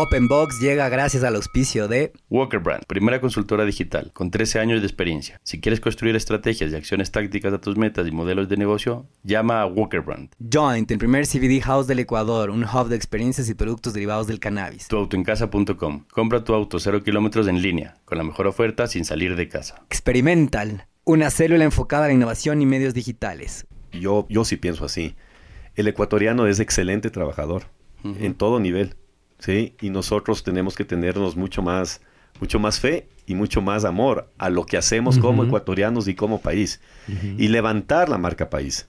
Open Box llega gracias al auspicio de Walker Brand, primera consultora digital con 13 años de experiencia. Si quieres construir estrategias y acciones tácticas a tus metas y modelos de negocio, llama a Walker Brand. Joint, el primer CBD house del Ecuador, un hub de experiencias y productos derivados del cannabis. Tuautoencasa.com. Compra tu auto 0 kilómetros en línea, con la mejor oferta sin salir de casa. Experimental, una célula enfocada a la innovación y medios digitales. Yo, yo sí pienso así. El ecuatoriano es excelente trabajador en todo nivel. ¿Sí? Y nosotros tenemos que tenernos mucho más, mucho más fe y mucho más amor a lo que hacemos como ecuatorianos y como país. Y levantar la marca país.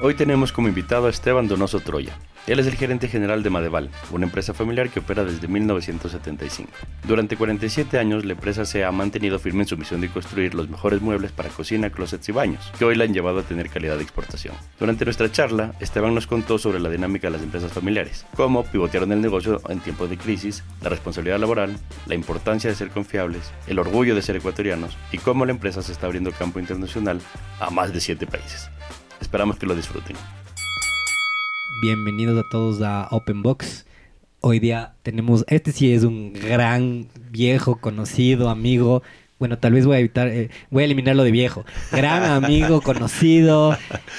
Hoy tenemos como invitado a Esteban Donoso Troya. Él es el gerente general de Madeval, una empresa familiar que opera desde 1975. Durante 47 años, la empresa se ha mantenido firme en su misión de construir los mejores muebles para cocina, closets y baños, que hoy la han llevado a tener calidad de exportación. Durante nuestra charla, Esteban nos contó sobre la dinámica de las empresas familiares, cómo pivotearon el negocio en tiempos de crisis, la responsabilidad laboral, la importancia de ser confiables, el orgullo de ser ecuatorianos y cómo la empresa se está abriendo campo internacional a más de 7 países. Esperamos que lo disfruten. Bienvenidos a todos a Open Box. Hoy día tenemos, este sí es un gran viejo conocido amigo. Bueno, tal vez voy a evitar, eh, voy a eliminar lo de viejo. Gran amigo conocido,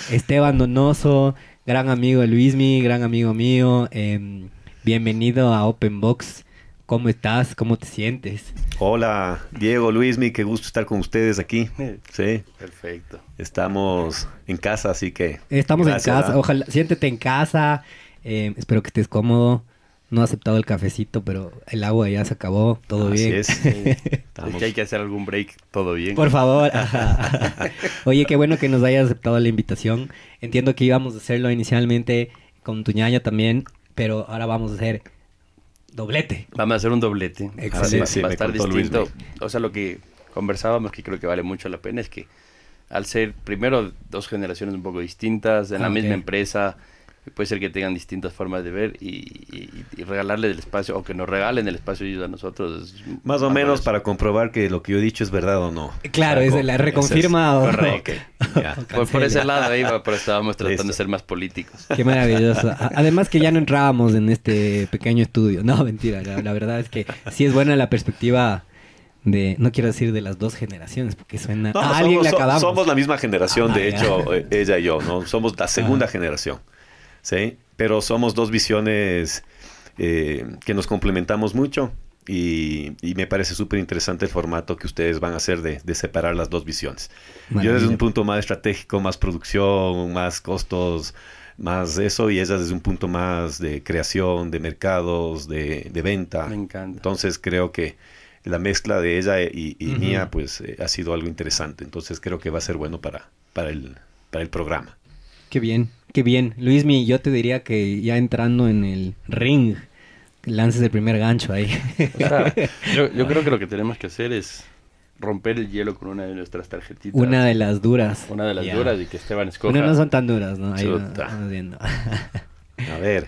Esteban Donoso, gran amigo de Luismi, gran amigo mío. Em, bienvenido a Open Box. ¿Cómo estás? ¿Cómo te sientes? Hola, Diego, Luismi, qué gusto estar con ustedes aquí. Sí. Perfecto. Estamos en casa, así que. Estamos gracias, en casa, ojalá, siéntete en casa. eh, espero que estés cómodo. No he aceptado el cafecito, pero el agua ya se acabó, todo Así bien. es. Es Estamos- que hay que hacer algún break, todo bien. Por favor. ajá. Oye, qué bueno que nos hayas aceptado la invitación. Entiendo que íbamos a hacerlo inicialmente con tu ñaña también, pero ahora vamos a hacer doblete. Vamos a hacer un doblete. Excelente. Va- Sí, sí, va a estar Luis, distinto. O sea, lo que conversábamos, que creo que vale mucho la pena, es que al ser primero dos generaciones un poco distintas, en la misma empresa, puede ser que tengan distintas formas de ver y, y- y regalarles el espacio, o que nos regalen el espacio ellos a nosotros. es Más o menos eso. para comprobar que lo que yo he dicho es verdad o no. Claro, es la reconfirma. o- Correcto. Ya. Por, por ese lado ahí va, pero estábamos tratando Listo. de ser más políticos. Qué maravilloso. Además que ya no entrábamos en este pequeño estudio. No, mentira. La, la verdad es que sí es buena la perspectiva de, no quiero decir de las dos generaciones, porque suena... No, a alguien somos, le acabamos. somos la misma generación, Ah, de ya. hecho, eh, ella y yo, ¿no? Somos la segunda generación, ¿sí? Pero somos dos visiones eh, que nos complementamos mucho y, y me parece súper interesante el formato que ustedes van a hacer de, de separar las dos visiones. Yo desde un punto más estratégico, más producción, más costos, más eso, y ella desde un punto más de creación, de mercados, de, de venta. Me encanta. Entonces creo que la mezcla de ella y, mía pues eh, ha sido algo interesante. Entonces creo que va a ser bueno para, para, el, para el programa. Qué bien, qué bien. Luismi, yo te diría que ya entrando en el ring, lances el primer gancho ahí. O sea, yo, yo creo que lo que tenemos que hacer es romper el hielo con una de nuestras tarjetitas. Una de las duras. Una de las duras y que Esteban escoja. Bueno, no son tan duras, ¿no? Ahí vamos viendo. A ver,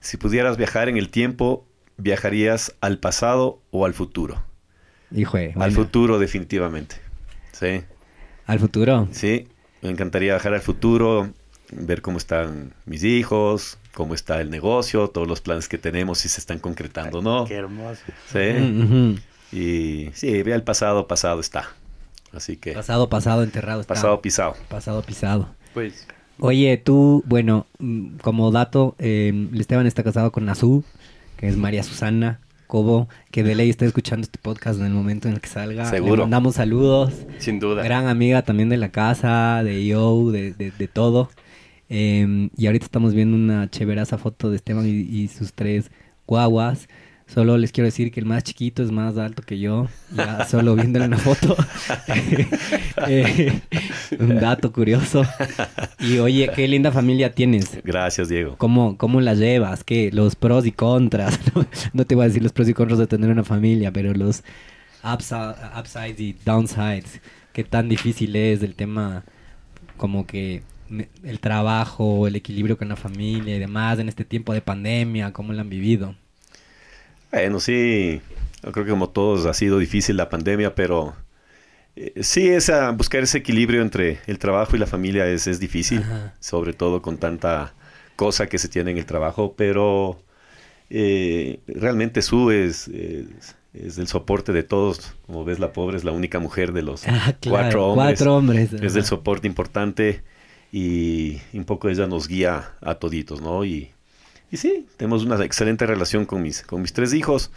si pudieras viajar en el tiempo, ¿viajarías al pasado o al futuro? Hijo, de- Al bueno, futuro definitivamente. Sí, al futuro. sí. Me encantaría viajar al futuro, ver cómo están mis hijos, cómo está el negocio, todos los planes que tenemos, si se están concretando o no. Qué hermoso. Sí. Mm. Y sí, ve el pasado, pasado está. Así que Pasado, pasado, enterrado. está. pasado pisado. Pasado, pisado. Pues, Oye, tú, bueno, mm, como dato, eh, Esteban está casado con Nazú, que es María Susana Cobo, que de ley está escuchando este podcast en el momento en el que salga. Seguro. Le mandamos saludos. sin duda. Gran amiga también de la casa, de Yo, de, de, de todo. Eh, y ahorita estamos viendo una chéveraza foto de Esteban y, y sus tres guaguas. Solo les quiero decir que el más chiquito es más alto que yo, ya solo viéndole una foto. Eh, un dato curioso. Y oye, qué linda familia tienes. Gracias, Diego. ¿Cómo, cómo la llevas? ¿Qué? Los pros y contras. No, no te voy a decir los pros y contras de tener una familia, pero los upsi- upsides y downsides. ¿Qué tan difícil es el tema como que el trabajo, el equilibrio con la familia y demás en este tiempo de pandemia? ¿Cómo lo han vivido? Bueno, sí, yo creo que como todos ha sido difícil la pandemia, pero eh, sí, esa, buscar ese equilibrio entre el trabajo y la familia es, es difícil, Ajá. sobre todo con tanta cosa que se tiene en el trabajo, pero eh, realmente Su es, es, es el soporte de todos. Como ves, la pobre es la única mujer de los Ah, claro, cuatro hombres. cuatro hombres, Es del soporte importante y un poco ella nos guía a toditos, ¿no? Y, y sí, tenemos una excelente relación con mis, con mis tres hijos.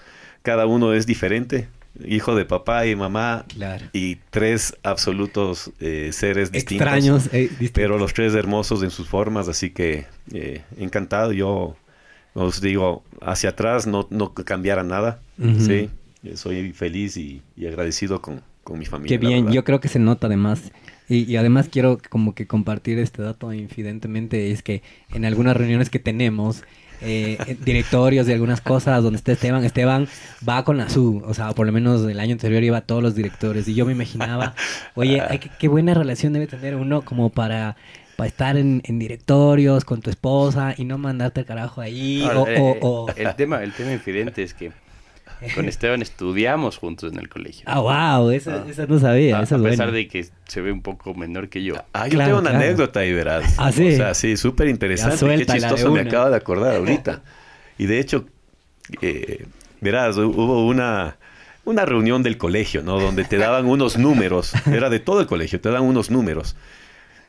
Cada uno es diferente. Hijo de papá y mamá Claro. y tres absolutos eh, seres distintos. Extraños. eh, distintos. Pero los tres hermosos en sus formas, así que eh, encantado. Yo os digo, hacia atrás no, no cambiara nada. Sí, soy feliz y, y agradecido con, con mi familia. Qué bien, yo creo que se nota además. Y, y además quiero como que compartir este dato infidentemente, es que en algunas reuniones que tenemos, eh, directorios de algunas cosas donde está Esteban, Esteban va con la SU, o sea, por lo menos el año anterior iba a todos los directores y yo me imaginaba, oye, qué, qué buena relación debe tener uno como para, para estar en, en directorios con tu esposa y no mandarte el carajo ahí, Ahora, o, eh, o- eh, o- El tema, el tema infidente es que con Esteban estudiamos juntos en el colegio. Ah, wow, esa, Ah. esa no sabía, a, esa es a pesar buena. de que se ve un poco menor que yo. Ah, yo Claro, tengo una claro. anécdota ahí, verás. Ah, ¿sí? O sea, sí, súper interesante. Qué chistoso me una. acabo de acordar ahorita. Y de hecho, eh, verás, hu- hubo una, una reunión del colegio, ¿no? Donde te daban unos números. Era de todo el colegio, te daban unos números.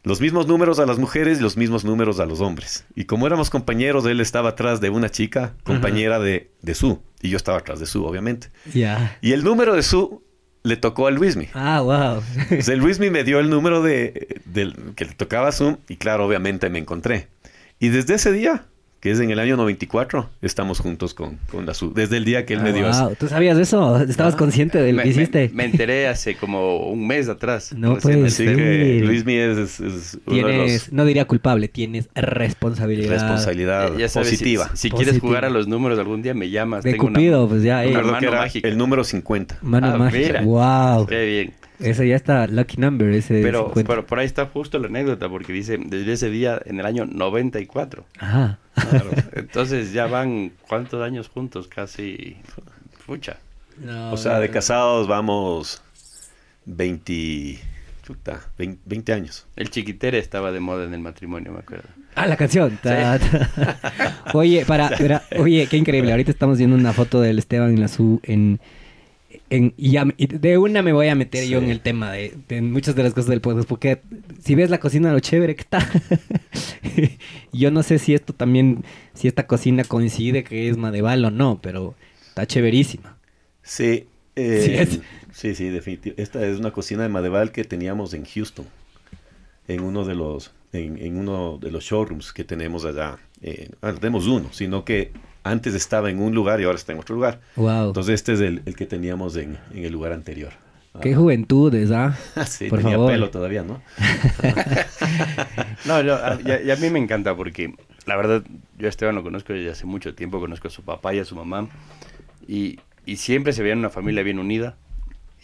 Los mismos números a las mujeres y los mismos números a los hombres. Y como éramos compañeros, él estaba atrás de una chica, compañera de, de Su. Y yo estaba atrás de Su, obviamente. Y el número de Su le tocó a Luismi. Ah, wow. O sea, el Luismi me dio el número de, del que le tocaba a Zoom y claro, obviamente me encontré. Y desde ese día, que es en el año 94, estamos juntos con, con la Zoom. Desde el día que él me dio eso. Wow, ¿tú sabías eso? ¿Estabas consciente de lo Me, que me- hiciste? me enteré hace como un mes atrás. No que Sí. Luismi es, es- es uno de Tienes, los no diría culpable, tienes responsabilidad. responsabilidad Eh, ya sabes, positiva. Si, si quieres jugar a los números algún día me llamas. De tengo una- Cupido, pues ya, eh. una mano mágica. el número 50. Mano Ah, mágica. mira. Wow. Qué bien. Ese ya está, lucky number, ese Pero, 50. pero por ahí está justo la anécdota, porque dice, desde ese día, en el año 94. Ajá. Entonces ya van, ¿cuántos años juntos? Casi, pucha. No, O sea, de casados vamos 20, chuta, 20, 20 años. El chiquitere estaba de moda en el matrimonio, me acuerdo. Ah, la canción. Ta, ta. oye, para, para- oye, qué increíble. Ahorita estamos viendo una foto del Esteban en la SU en, en y, ya- y de una me voy a meter yo en el tema de, de muchas de las cosas del podcast, porque si ves la cocina, lo chévere que está. yo no sé si esto también, si esta cocina coincide que es Madeval o no, pero está chéverísima. Sí, eh, Sí es. sí, sí, definitivamente. Esta es una cocina de Madeval que teníamos en Houston, en uno de los, en, en uno de los showrooms que tenemos allá. Eh, ah, tenemos uno, sino que antes estaba en un lugar y ahora está en otro lugar. Wow. Entonces este es el, el que teníamos en, en el lugar anterior. qué juventudes, ¿ah? Sí, Por tenía favor. pelo todavía, ¿no? No, yo, a, y a- y a mí me encanta porque la verdad yo a Esteban lo conozco desde hace mucho tiempo, conozco a su papá y a su mamá y, y siempre se veía una familia bien unida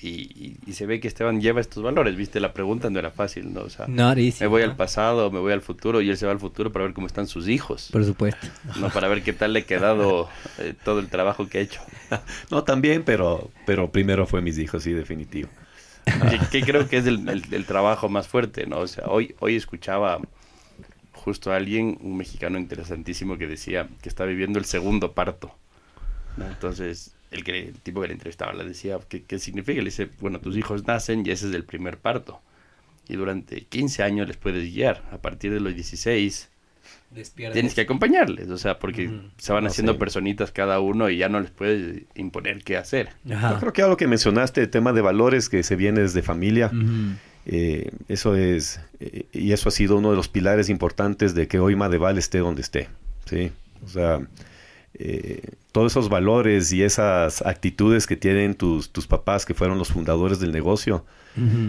y, y- y se ve que Esteban lleva estos valores, viste, la pregunta no era fácil, ¿no? O sea, easy, me voy ¿no? al pasado, me voy al futuro y él se va al futuro para ver cómo están sus hijos, Por supuesto. no para ver qué tal le ha quedado eh, todo el trabajo que ha hecho. No, también, pero, pero primero fue mis hijos, sí, definitivo. que, que creo que es el, el- el trabajo más fuerte, ¿no? O sea, hoy, hoy escuchaba justo a alguien, un mexicano interesantísimo, que decía que está viviendo el segundo parto. Entonces, el, que, el tipo que le entrevistaba le decía, ¿qué, ¿qué significa? Le dice, bueno, tus hijos nacen y ese es el primer parto. Y durante 15 años les puedes guiar. A partir de los 16 tienes que acompañarles, o sea, porque se van No, haciendo personitas cada uno y ya no les puedes imponer qué hacer. Ajá. Yo creo que algo que mencionaste, el tema de valores que se viene desde familia, eh, eso es, eh, y eso ha sido uno de los pilares importantes de que hoy Madeval esté donde esté, ¿sí? O sea, eh, todos esos valores y esas actitudes que tienen tus, tus papás, que fueron los fundadores del negocio,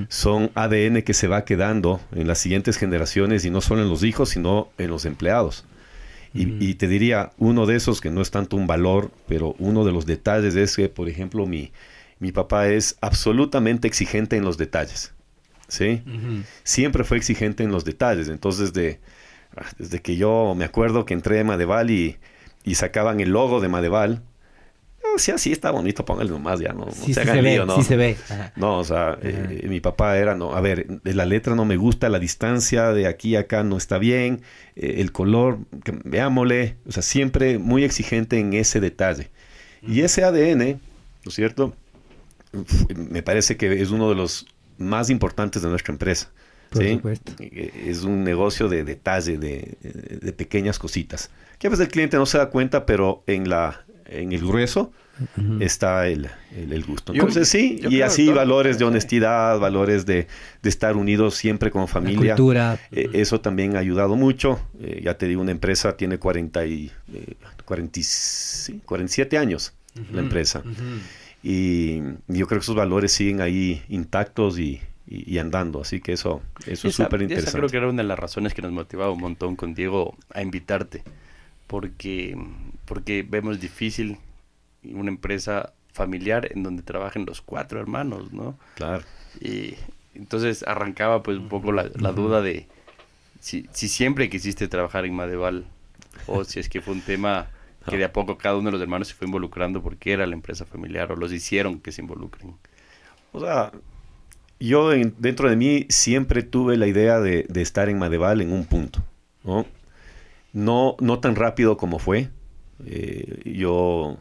son ADN que se va quedando en las siguientes generaciones y no solo en los hijos, sino en los empleados. y, te diría, uno de esos que no es tanto un valor, pero uno de los detalles es que, por ejemplo, mi, mi papá es absolutamente exigente en los detalles. ¿sí? Siempre fue exigente en los detalles. Entonces, de, ah, desde que yo me acuerdo que entré a Madeval y, y sacaban el logo de Madeval, o sea, sí está bonito, póngale nomás, ya no, sí, se, ve, ¿no? Sí se ve. No, o sea, eh, mi papá era, no, a ver, de la letra no me gusta, la distancia de aquí a acá no está bien, eh, el color, veámosle, o sea, siempre muy exigente en ese detalle. Y ese ADN, ¿no es cierto? Me parece que es uno de los más importantes de nuestra empresa. Por supuesto. Eh, es un negocio de detalle, de, de, pequeñas cositas. Que a veces el cliente no se da cuenta, pero en, la, en el grueso está el, el, gusto. Entonces sí, y así valores de honestidad, valores de, de, estar unidos siempre como familia. La cultura. Eh, eso también ha ayudado mucho. Eh, ya te digo, una empresa tiene 40 y, 40, 47 años, la empresa. Y yo creo que esos valores siguen ahí intactos y, y, andando. Así que eso, eso es súper interesante. Esa creo que era una de las razones que nos motivaba un montón con Diego a invitarte. Porque, porque vemos difícil una empresa familiar en donde trabajen los cuatro hermanos, ¿no? Claro. Y entonces arrancaba pues un poco la, duda de si, si siempre quisiste trabajar en Madeval o si es que fue un tema que de a poco cada uno de los hermanos se fue involucrando porque era la empresa familiar o los hicieron que se involucren. O sea, yo dentro de mí siempre tuve la idea de, estar en Madeval en un punto, ¿no? No, no tan rápido como fue. Eh, yo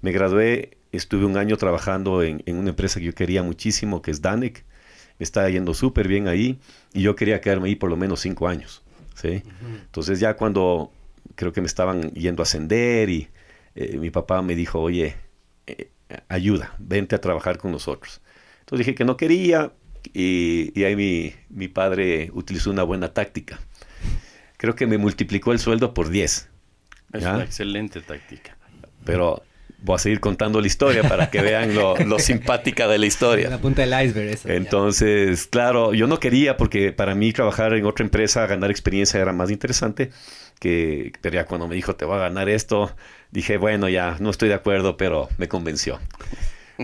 me gradué, estuve un año trabajando en, una empresa que yo quería muchísimo, que es Danek. Me estaba yendo súper bien ahí y yo quería quedarme ahí por lo menos cinco años. ¿sí? Entonces ya cuando creo que me estaban yendo a ascender y eh, mi papá me dijo, oye, eh, ayuda, vente a trabajar con nosotros. Entonces dije que no quería y, ahí mi, mi, padre utilizó una buena táctica. Creo que me multiplicó el sueldo por 10. Es una excelente táctica. Pero voy a seguir contando la historia para que vean lo, lo simpática de la historia. La punta del iceberg. Eso, Entonces, claro, yo no quería porque para mí trabajar en otra empresa, ganar experiencia era más interesante que, pero ya cuando me dijo te voy a ganar esto, dije, bueno, ya no estoy de acuerdo, pero me convenció.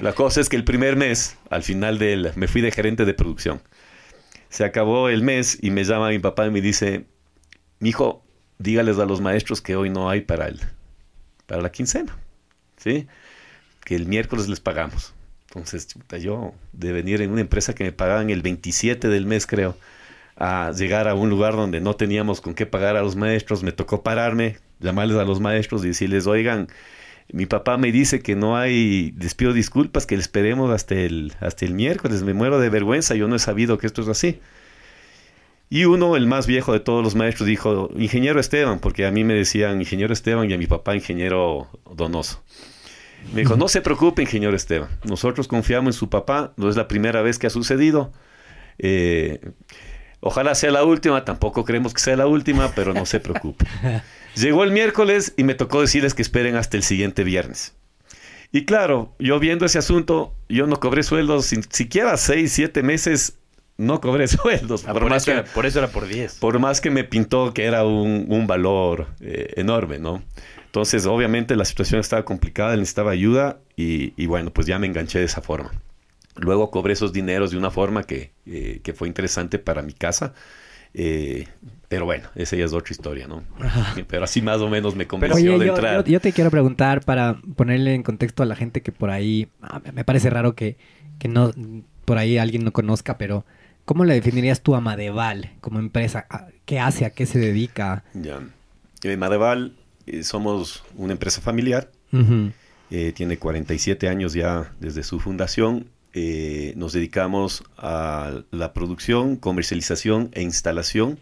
La cosa es que el primer mes, al final del, me fui de gerente de producción. Se acabó el mes y me llama mi papá y me dice, mi hijo, dígales a los maestros que hoy no hay para el, para la quincena, ¿sí? Que el miércoles les pagamos. Entonces, yo de venir en una empresa que me pagaban el 27 del mes, creo, a llegar a un lugar donde no teníamos con qué pagar a los maestros, me tocó pararme, llamarles a los maestros y decirles, oigan, mi papá me dice que no hay, les pido disculpas, que les esperemos hasta el, hasta el miércoles, me muero de vergüenza, yo no he sabido que esto es así. Y uno, el más viejo de todos los maestros, dijo, ingeniero Esteban, porque a mí me decían ingeniero Esteban y a mi papá ingeniero Donoso. Me dijo, no se preocupe, ingeniero Esteban, nosotros confiamos en su papá, no es la primera vez que ha sucedido. Eh, ojalá sea la última, tampoco creemos que sea la última, pero no se preocupe. Llegó el miércoles y me tocó decirles que esperen hasta el siguiente viernes. Y claro, yo viendo ese asunto, yo no cobré sueldos, sin, siquiera seis, siete meses no cobré sueldos. Ah, por, más eso que, era, por eso era por 10. Por más que me pintó que era un, valor eh, enorme, ¿no? Entonces, obviamente la situación estaba complicada, necesitaba ayuda y, y, bueno, pues ya me enganché de esa forma. Luego cobré esos dineros de una forma que, eh, que fue interesante para mi casa. Eh, pero bueno, esa ya es otra historia, ¿no? Pero así más o menos me convenció de yo, entrar. Yo, te quiero preguntar para ponerle en contexto a la gente que por ahí, ah, me parece raro que, que no, por ahí alguien no conozca, pero ¿cómo le definirías tú a Madeval como empresa? ¿Qué hace? ¿A qué se dedica? Ya. Eh, Madeval eh, somos una empresa familiar. Eh, tiene 47 años ya desde su fundación eh, nos dedicamos a la producción, comercialización e instalación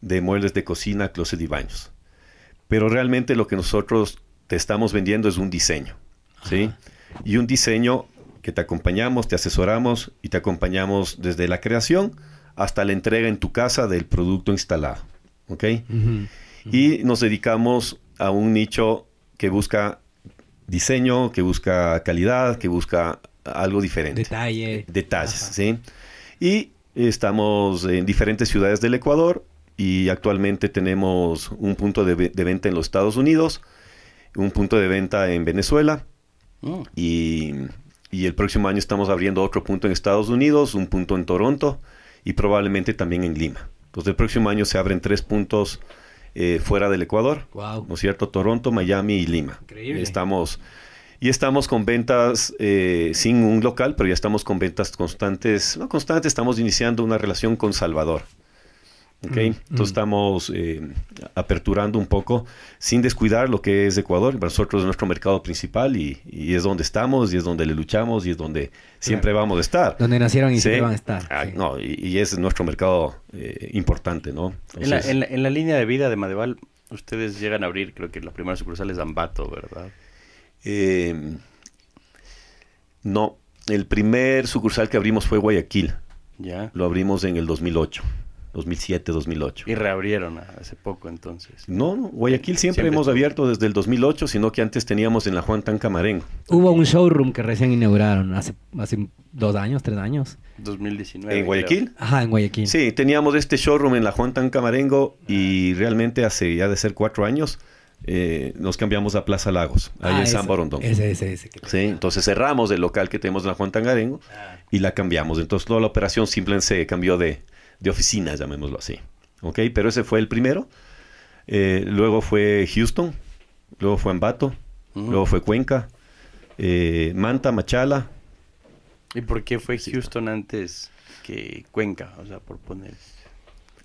de muebles de cocina, closet y baños. Pero realmente lo que nosotros te estamos vendiendo es un diseño, ¿sí? Y un diseño que te acompañamos, te asesoramos y te acompañamos desde la creación hasta la entrega en tu casa del producto instalado, ¿ok? Y nos dedicamos a un nicho que busca diseño, que busca calidad, que busca algo diferente. Detalle. Detalles, Ajá. ¿sí? Y estamos en diferentes ciudades del Ecuador y actualmente tenemos un punto de, ve- de venta en los Estados Unidos, un punto de venta en Venezuela Mm. y, y el próximo año estamos abriendo otro punto en Estados Unidos, un punto en Toronto y probablemente también en Lima. Entonces el próximo año se abren tres puntos eh, fuera del Ecuador, Wow. ¿no es cierto? Toronto, Miami y Lima. Increíble. Estamos y estamos con ventas eh, sin un local, pero ya estamos con ventas constantes. No constantes, estamos iniciando una relación con Salvador. ¿ok? Mm, Entonces mm. estamos eh, aperturando un poco sin descuidar lo que es Ecuador. Para nosotros es nuestro mercado principal y, y es donde estamos y es donde le luchamos y es donde siempre vamos a estar. Donde nacieron y Sí. siempre van a estar. Ah, sí. no, y, y es nuestro mercado eh, importante, ¿no? En la, en la- en la línea de vida de Madeval, ustedes llegan a abrir, creo que la primera sucursal es Ambato, ¿verdad? Eh, no, el primer sucursal que abrimos fue Guayaquil. Ya. Lo abrimos en el 2008, 2007, 2008. Y reabrieron hace poco entonces. No, no, Guayaquil siempre, Siempre hemos abierto desde el 2008, sino que antes teníamos en la Juan Tancamarengo. Hubo un showroom que recién inauguraron hace, hace dos años, tres años. 2019. ¿En Guayaquil? Ajá, en Guayaquil. Sí, teníamos este showroom en la Juan Tancamarengo y realmente hace ya de ser cuatro años eh, nos cambiamos a Plaza Lagos, ahí Ah, en ese- San Borondón. Ese, ese, ese. que- Sí, entonces cerramos el local que tenemos en la Juan Tangarengo y la cambiamos. Entonces toda la operación simplemente se cambió de, de oficina, llamémoslo así. ¿Ok? Pero ese fue el primero. Eh, luego fue Houston, luego fue Ambato, luego fue Cuenca, eh, Manta, Machala. ¿Y por qué fue Houston antes que Cuenca? O sea, por poner...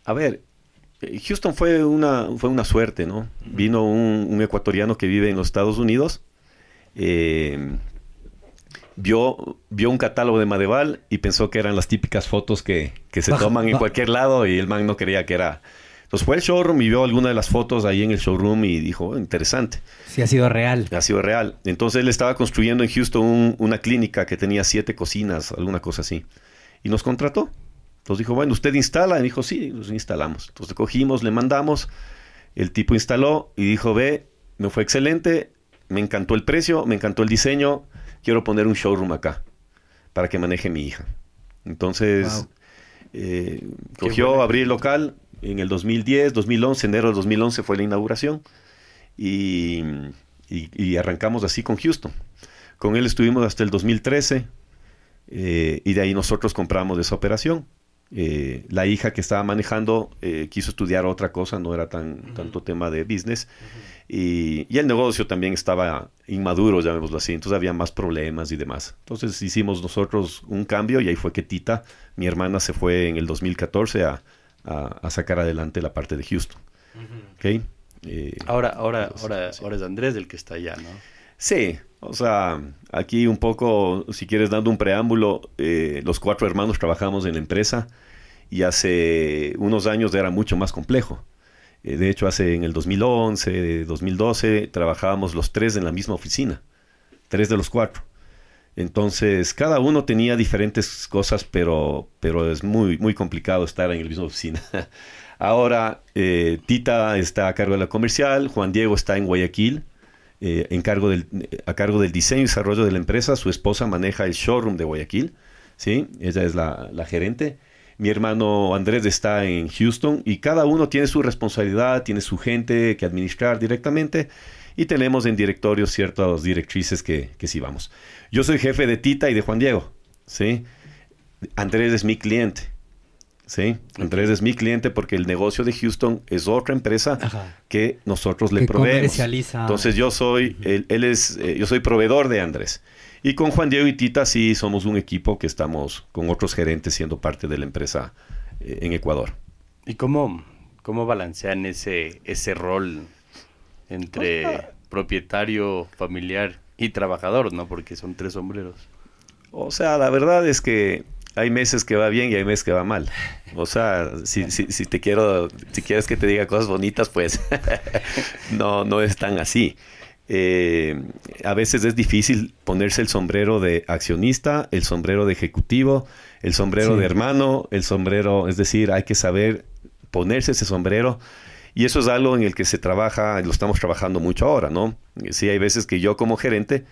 A ver, Houston fue una, fue una suerte, ¿no? Vino un, un ecuatoriano que vive en los Estados Unidos, eh, vio, vio un catálogo de Madeval y pensó que eran las típicas fotos que, que se toman en cualquier lado y el man no creía que era... Entonces fue al showroom y vio alguna de las fotos ahí en el showroom y dijo, "Oh, interesante, Sí, ha sido real. ha sido real. Entonces él estaba construyendo en Houston un- una clínica que tenía siete cocinas, alguna cosa así. Y nos contrató. Entonces dijo, bueno, ¿usted instala? Y dijo, sí, los instalamos. Entonces cogimos, le mandamos, el tipo instaló y dijo, ve, me fue excelente, me encantó el precio, me encantó el diseño, quiero poner un showroom acá para que maneje mi hija. Entonces, Wow. eh, cogió, abrí el local en el 2010, 2011, enero del 2011 fue la inauguración y, y- y arrancamos así con Houston. Con él estuvimos hasta el 2013 eh, y de ahí nosotros compramos esa operación. Eh, la hija que estaba manejando eh, quiso estudiar otra cosa, no era tan tanto tema de business. y, y el negocio también estaba inmaduro, llamémoslo así, entonces había más problemas y demás. Entonces hicimos nosotros un cambio y ahí fue que Tita, mi hermana, se fue en el 2014 a, a- a sacar adelante la parte de Houston. ¿Ok? Eh, Ahora, ahora, ahora, sí. ahora es Andrés el que está allá, ¿no? Sí, o sea, aquí un poco, si quieres, dando un preámbulo, eh, los cuatro hermanos trabajamos en la empresa y hace unos años era mucho más complejo. Eh, de hecho, hace en el 2011, 2012, trabajábamos los tres en la misma oficina, tres de los cuatro. Entonces, cada uno tenía diferentes cosas, pero, pero es muy, muy complicado estar en la misma oficina. Ahora, eh, Tita está a cargo de la comercial, Juan Diego está en Guayaquil, eh, del, a cargo del diseño y desarrollo de la empresa. Su esposa maneja el showroom de Guayaquil, ¿sí? Ella es la, la gerente. Mi hermano Andrés está en Houston y cada uno tiene su responsabilidad, tiene su gente que administrar directamente y tenemos en directorio ciertas directrices que, que sí vamos. Yo soy jefe de Tita y de Juan Diego, ¿sí? Andrés es mi cliente, ¿sí? Andrés es mi cliente porque el negocio de Houston es otra empresa Ajá. que nosotros le Que proveemos. comercializa. Entonces yo soy, él, él es, eh, yo soy proveedor de Andrés. Y con Juan Diego y Tita sí somos un equipo que estamos con otros gerentes siendo parte de la empresa eh, en Ecuador. ¿Y cómo, cómo balancean ese, ese rol entre propietario, familiar y trabajador, ¿no? Porque son tres sombreros. O sea, la verdad es que hay meses que va bien y hay meses que va mal. O sea, si, si, si te quiero, si quieres que te diga cosas bonitas, pues no, no es tan así. Eh, a veces es difícil ponerse el sombrero de accionista, el sombrero de ejecutivo, el sombrero Sí. de hermano, el sombrero, es decir, hay que saber ponerse ese sombrero Y eso es algo en el que se trabaja, lo estamos trabajando mucho ahora, ¿no? Sí, hay veces que yo como gerente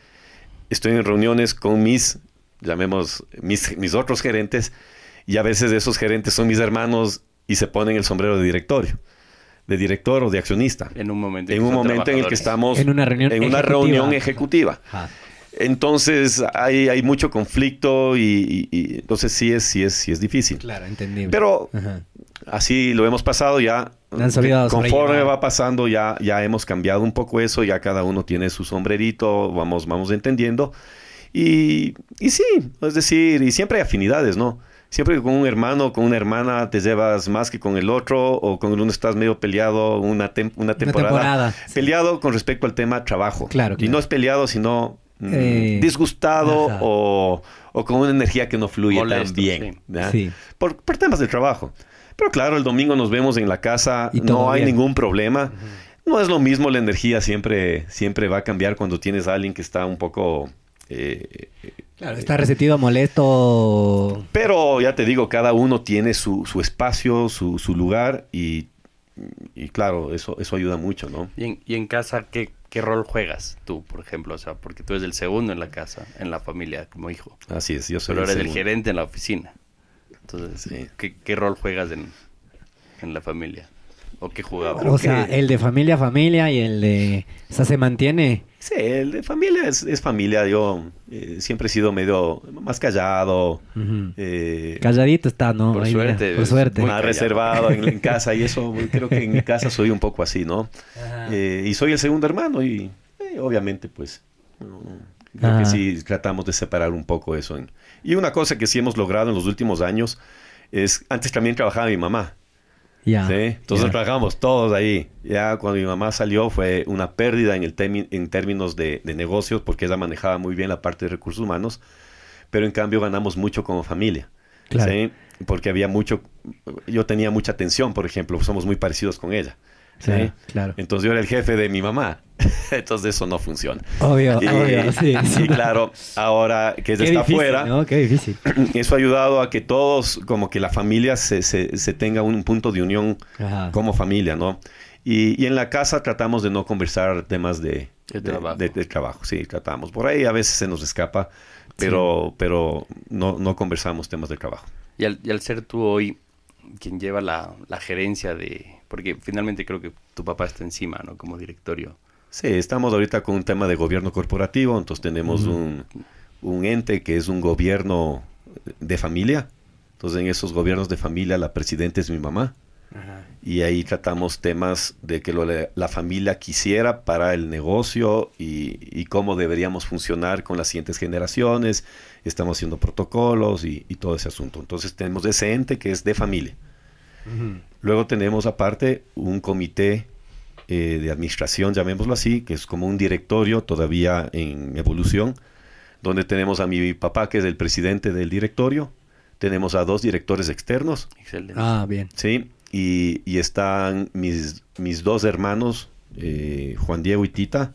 estoy en reuniones con mis, llamemos, mis, mis otros gerentes, y a veces esos gerentes son mis hermanos y se ponen el sombrero de directorio, de director o de accionista. En un momento, en, un momento en el que estamos en una reunión en una ejecutiva. reunión ejecutiva. Ajá. Entonces hay, hay mucho conflicto y, y- y entonces sí es, sí es, sí es difícil. Claro, entendible. Pero Ajá. así lo hemos pasado ya. Conforme va pasando ya, ya hemos cambiado un poco eso, ya cada uno tiene su sombrerito, vamos, vamos entendiendo. Y, y sí, es decir, y siempre hay afinidades, ¿no? Siempre que con un hermano, con una hermana te llevas más que con el otro, o con uno estás medio peleado una, tem- una temporada. temporada, sí. Peleado con respecto al tema trabajo. Claro, Y claro. no es peleado, sino mm, Eh, disgustado o, o con una energía que no fluye Molesto, tan bien. sí. Por, por temas de trabajo. Pero claro, el domingo nos vemos en la casa, Y no hay bien. ningún problema. No es lo mismo, la energía siempre, siempre va a cambiar cuando tienes a alguien que está un poco... eh, Claro, está resentido, molesto. pero ya te digo, cada uno tiene su, su espacio, su, su lugar y, y claro, eso, eso ayuda mucho, ¿no? ¿Y en, y en casa ¿qué, qué rol juegas tú, por ejemplo? O sea, porque tú eres el segundo en la casa, en la familia, como hijo. Así es, yo soy Pero eres el gerente en la oficina. Entonces, Sí. ¿qué, qué rol juegas en, en la familia? ¿O qué jugabas? O sea, el de familia a familia y el de... O sea, se mantiene... Sí, el de familia es, es familia. Yo eh, siempre he sido medio más callado. Eh, Calladito está, ¿no? Por Ahí, mira, suerte, Por suerte. más callado. reservado en, en casa y eso creo que en mi casa soy un poco así, ¿no? Ajá. Eh, y soy el segundo hermano y eh, obviamente pues no, creo Ajá. que sí tratamos de separar un poco eso. en- Y una cosa que sí hemos logrado en los últimos años es, antes también trabajaba mi mamá, Ya. ¿sí? Entonces ya. trabajamos todos ahí. Ya cuando mi mamá salió fue una pérdida en, el en términos de, de negocios porque ella manejaba muy bien la parte de recursos humanos, pero en cambio ganamos mucho como familia. Claro. ¿sí? Porque había mucho, yo tenía mucha atención, por ejemplo, somos muy parecidos con ella. ¿Sí? Claro, claro. Entonces yo era el jefe de mi mamá. Entonces eso no funciona. Obvio, Y, obvio, sí. y claro, ahora que ella está afuera, ¿no? Qué difícil. eso ha ayudado a que todos, como que la familia se, se, se tenga un punto de unión Ajá. como familia, ¿no? Y, y en la casa tratamos de no conversar temas de, De trabajo. de- de trabajo, sí, tratamos. Por ahí a veces se nos escapa, pero, pero no, no conversamos temas de trabajo. Y al, y al ser tú hoy quien lleva la, la gerencia de... Porque finalmente creo que tu papá está encima, ¿no? Como directorio. Sí, estamos ahorita con un tema de gobierno corporativo, entonces tenemos un, un ente que es un gobierno de familia. Entonces en esos gobiernos de familia la presidenta es mi mamá. Y ahí tratamos temas de que lo- la familia quisiera para el negocio y, y cómo deberíamos funcionar con las siguientes generaciones. Estamos haciendo protocolos y, y todo ese asunto. Entonces tenemos ese ente que es de familia. Luego tenemos aparte un comité eh, de administración, llamémoslo así, que es como un directorio todavía en evolución, donde tenemos a mi papá, que es el presidente del directorio. Tenemos a dos directores externos, Excelente. Ah, bien. ¿sí? Y, y están mis, mis dos hermanos, eh, Juan Diego y Tita,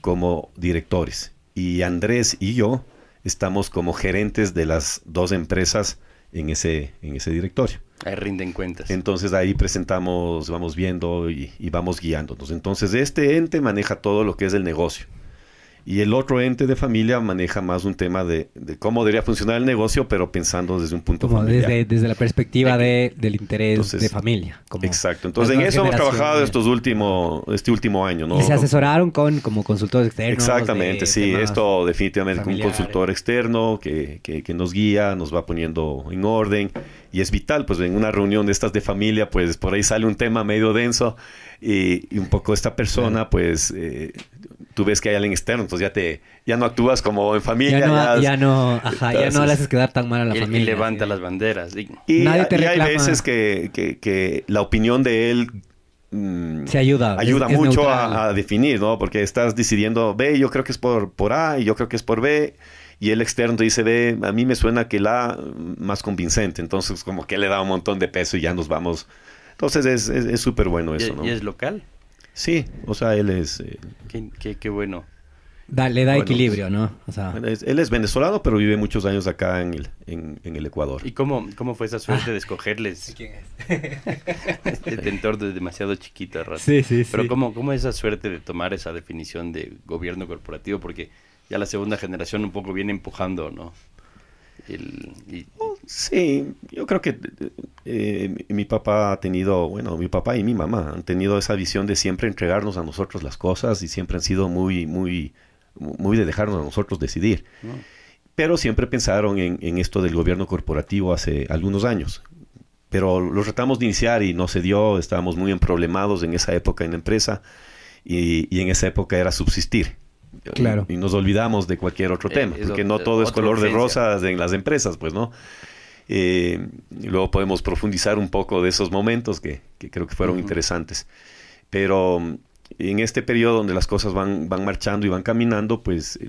como directores. Y Andrés y yo estamos como gerentes de las dos empresas en ese, en ese directorio. Ahí rinden cuentas. Entonces ahí presentamos, vamos viendo y, y vamos guiándonos. Entonces este ente maneja todo lo que es el negocio. Y el otro ente de familia maneja más un tema de, de cómo debería funcionar el negocio, pero pensando desde un punto Como familiar. desde, desde la perspectiva de, del interés Entonces, de familia. Como Exacto. Entonces en eso hemos trabajado estos últimos, este último año, ¿no? Y se asesoraron con como consultores externos. Exactamente, sí. Esto definitivamente con un consultor externo que, que- que nos guía, nos va poniendo en orden. Y es vital, pues en una reunión de estas de familia, pues por ahí sale un tema medio denso y, y un poco esta persona, pues eh, tú ves que hay alguien externo, entonces ya te ya no actúas como en familia. Ya no, ya- ya no, ajá, ya no le haces quedar tan mal a la y, y familia. levanta sí. las banderas. Y, Y, Nadie te y hay veces que, que- que la opinión de él mm, Se ayuda. ayuda es- mucho a, a definir, ¿no? Porque estás decidiendo, B, yo creo que es por, por A y yo creo que es por B. Y el externo te dice, B, a mí me suena que el A mm, más convincente. Entonces, como que le da un montón de peso y ya nos vamos. Entonces, es es- es súper bueno eso, ¿no? y es local. Sí, o sea, él es... eh, Qué, qué- qué bueno. Da- le da Bueno, equilibrio, ¿no? O sea, es- él es venezolano, pero vive muchos años acá en el, en, en el Ecuador. ¿Y cómo, cómo fue esa suerte de escogerles este entorno demasiado chiquito rato? Sí, sí, Pero sí. ¿cómo, ¿cómo esa suerte de tomar esa definición de gobierno corporativo? Porque ya la segunda generación un poco viene empujando, ¿no? El- y- Sí, yo creo que eh, mi papá ha tenido, bueno, mi papá y mi mamá han tenido esa visión de siempre entregarnos a nosotros las cosas y siempre han sido muy, muy, muy de dejarnos a nosotros decidir. ¿no? Pero siempre pensaron en, en esto del gobierno corporativo hace algunos años. Pero lo tratamos de iniciar y no se dio, estábamos muy emproblemados en esa época en la empresa y, y en esa época era subsistir. Claro. Y, nos olvidamos de cualquier otro Eh, tema, porque no todo es color de rosas en las empresas, pues, ¿no? Eh, y luego podemos profundizar un poco de esos momentos que, que creo que fueron interesantes. Pero mm, en este periodo donde las cosas van, van marchando y van caminando, pues eh,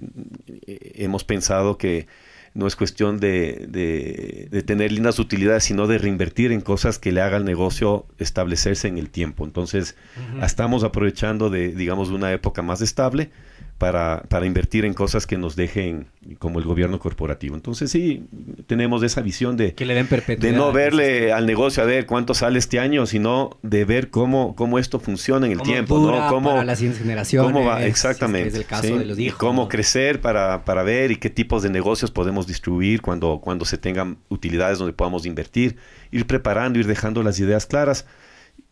eh, hemos pensado que no es cuestión de, de- de tener lindas utilidades, sino de reinvertir en cosas que le haga al negocio establecerse en el tiempo. Entonces, estamos aprovechando de, digamos, una época más estable para, para invertir en cosas que nos dejen como el gobierno corporativo. Entonces, sí, tenemos esa visión de, que le den de no verle al negocio a ver cuánto sale este año, sino de ver cómo, cómo esto funciona en el Cómo tiempo, dura ¿no? Cómo, para las siguientes generaciones. cómo va, si es que exactamente. Es el caso ¿sí? de los Y cómo ¿no? crecer para, para ver y qué tipos de negocios podemos distribuir cuando, cuando se tengan utilidades donde podamos invertir, ir preparando, ir dejando las ideas claras.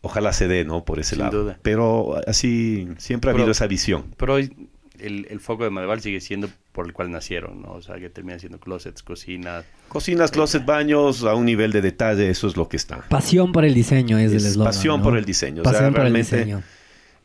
Ojalá se dé, ¿no? Por ese Sin lado. duda. Pero así siempre ha Pero- habido esa visión. Pero hoy el, el foco de Madeval sigue siendo por el cual nacieron, ¿no? O sea, que terminan siendo closets, cocinas. Cocinas, closet, baños, a un nivel de detalle, eso es lo que está. Pasión por el diseño es, el Es eslogan. pasión ¿no? por el diseño. O sea, Pasión por el diseño.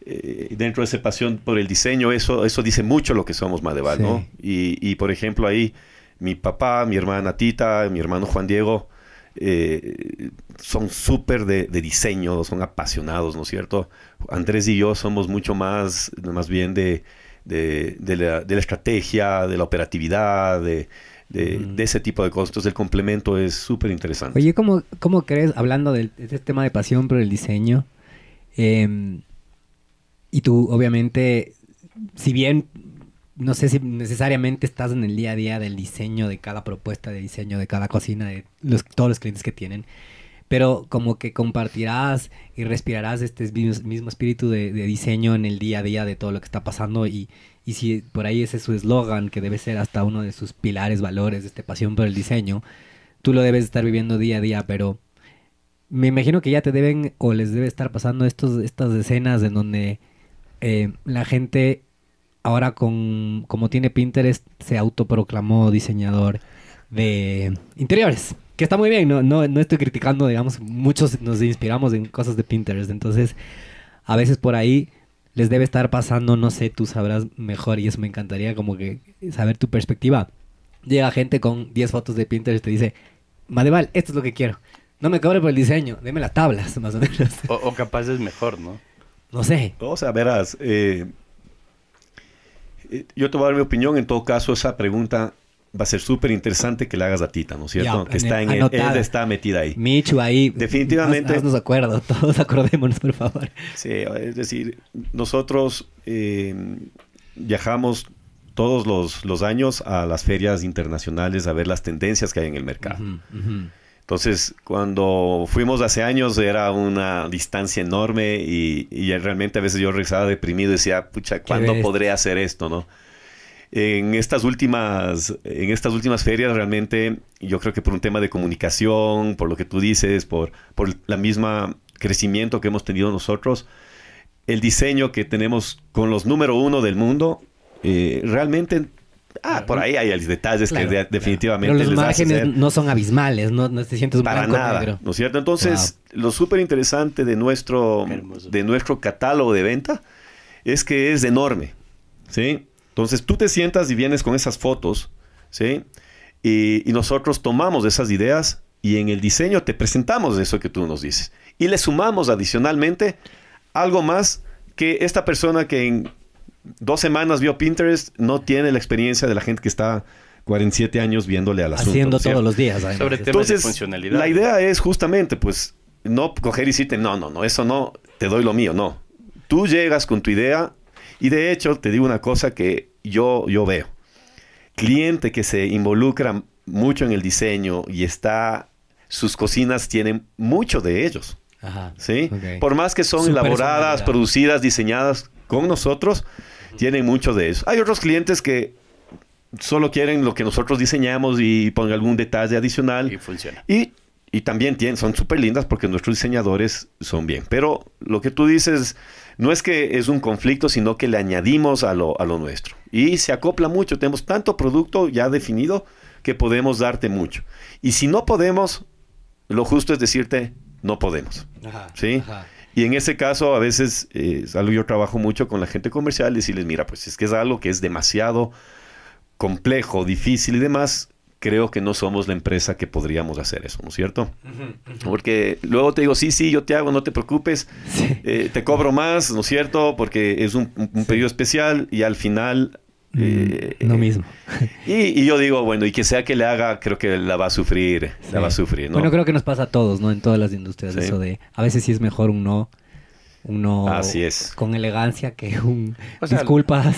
eh, dentro de esa pasión por el diseño, eso, eso dice mucho lo que somos Madeval, Sí. ¿no? Y, y, por ejemplo, ahí mi papá, mi hermana Tita, mi hermano Juan Diego, eh, son súper de, de diseño, son apasionados, ¿no es cierto? Andrés y yo somos mucho más, más bien de, de, de la, de la estrategia, de la operatividad, de, de, Mm. de ese tipo de cosas. Entonces el complemento es súper interesante. Oye, ¿cómo, ¿cómo crees, hablando del- de, este tema de pasión por el diseño, em, y tú obviamente, si bien no sé si necesariamente estás en el día a día del diseño de cada propuesta de diseño, de cada cocina, de los, todos los clientes que tienen, pero como que compartirás y respirarás este mismo, espíritu de, de diseño en el día a día de todo lo que está pasando y, y si por ahí ese es su eslogan, que debe ser hasta uno de sus pilares, valores, de este pasión por el diseño, tú lo debes estar viviendo día a día, pero me imagino que ya te deben o les debe estar pasando estos, estas escenas en donde eh, la gente ahora con como tiene Pinterest se autoproclamó diseñador de interiores. Que está muy bien, no, no, no estoy criticando, digamos, muchos nos inspiramos en cosas de Pinterest, entonces a veces por ahí les debe estar pasando, no sé, tú sabrás mejor y eso me encantaría como que saber tu perspectiva. Llega gente con 10 fotos de Pinterest y te dice, Madeval, esto es lo que quiero. No me cobre por el diseño, deme las tablas, más o menos. O, o capaz es mejor, ¿no? No sé. O sea, verás, eh, eh, yo te voy a dar mi opinión. En todo caso, esa pregunta va a ser súper interesante que le hagas a Tita, ¿no es cierto? Que está en el, él está metida ahí. Michu ahí. Definitivamente. haz- Haznos acuerdo, todos acordémonos, por favor. Sí, es decir, nosotros eh, viajamos todos los, los años a las ferias internacionales a ver las tendencias que hay en el mercado. Entonces, cuando fuimos hace años era una distancia enorme y, y realmente a veces yo regresaba deprimido y decía, pucha, ¿cuándo podré hacer esto, no? En estas últimas, en estas últimas ferias realmente yo creo que por un tema de comunicación, por lo que tú dices, por, por la misma crecimiento que hemos tenido nosotros, el diseño que tenemos con los número uno del mundo, eh, realmente, ah, por ahí hay detalles Claro, que de- claro. definitivamente Pero los les hace márgenes ser- no son abismales, no, no te sientes un para blanco nada, negro. ¿no es cierto? Entonces, lo súper interesante de nuestro, de nuestro catálogo de venta es que es enorme, ¿sí? Entonces, tú te sientas y vienes con esas fotos, ¿sí? Y, y nosotros tomamos esas ideas y en el diseño te presentamos eso que tú nos dices. Y le sumamos adicionalmente algo más que esta persona que en dos semanas vio Pinterest no tiene la experiencia de la gente que está 47 años viéndole al asunto. Haciendo todos los días. además. Sobre temas de Entonces, funcionalidad. la idea es justamente, pues, no coger y decirte, no, no, no, eso no, te doy lo mío, no. Tú llegas con tu idea y de hecho te digo una cosa que yo, yo veo. Cliente que se involucra mucho en el diseño y está, sus cocinas tienen mucho de ellos. Ajá. ¿sí? Por más que son Su elaboradas, producidas, diseñadas con nosotros, tienen mucho de eso. Hay otros clientes que solo quieren lo que nosotros diseñamos y pongan algún detalle adicional. Y funciona. Y, y también tienen, son súper lindas porque nuestros diseñadores son bien. Pero lo que tú dices no es que es un conflicto, sino que le añadimos a lo, a lo nuestro. Y se acopla mucho. Tenemos tanto producto ya definido que podemos darte mucho. Y si no podemos, lo justo es decirte, no podemos. Ajá. ¿Sí? Ajá. Y en ese caso, a veces, eh, algo yo trabajo mucho con la gente comercial, decirles, mira, pues es que es algo que es demasiado complejo, difícil y demás, creo que no somos la empresa que podríamos hacer eso, ¿no es cierto? Porque luego te digo, sí, sí, yo te hago, no te preocupes, Sí. eh, te cobro más, ¿no es cierto? Porque es un, un- pedido especial y al final... eh, Mm, lo mismo. Y, y yo digo, bueno, y que sea que le haga, creo que la va a sufrir, la va a sufrir, ¿no? Bueno, creo que nos pasa a todos, ¿no? En todas las industrias, Sí. eso de a veces sí es mejor un no, un no Así es. con elegancia que un O sea, disculpas.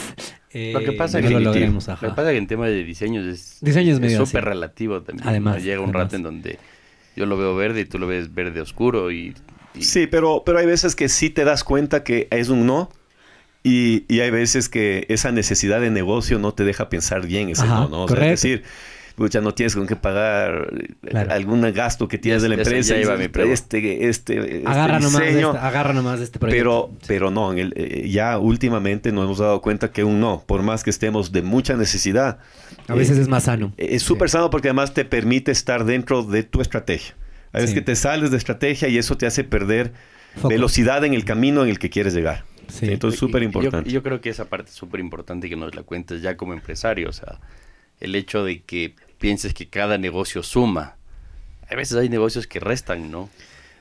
Eh, Lo que pasa no es lo que- logremos, Lo que pasa es que en tema de diseños es Diseño es medio súper relativo también. Además, ¿no? Llega un además. rato en donde yo lo veo verde y tú lo ves verde oscuro y... y- Sí, pero, pero hay veces que sí te das cuenta que es un no. Y, y hay veces que esa necesidad de negocio no te deja pensar bien ese Ajá, no, ¿no? O sea, correcto. es decir, pucha, no tienes con qué pagar eh, Claro. algún gasto que tienes Ya- de la empresa. mi este, este, este agarra, nomás de diseño. este, agarra nomás de este proyecto. Pero, pero no, en el, eh, ya últimamente nos hemos dado cuenta que un no, por más que estemos de mucha necesidad, a veces eh, es más sano. es súper sano porque además te permite estar dentro de tu estrategia. A veces Sí. que te sales de estrategia y eso te hace perder Foco. velocidad en el camino en el que quieres llegar. Sí. Entonces, súper importante. Yo, yo creo que esa parte es súper importante que nos la cuentes ya como empresario. O sea, el hecho de que pienses que cada negocio suma. A veces hay negocios que restan, ¿no?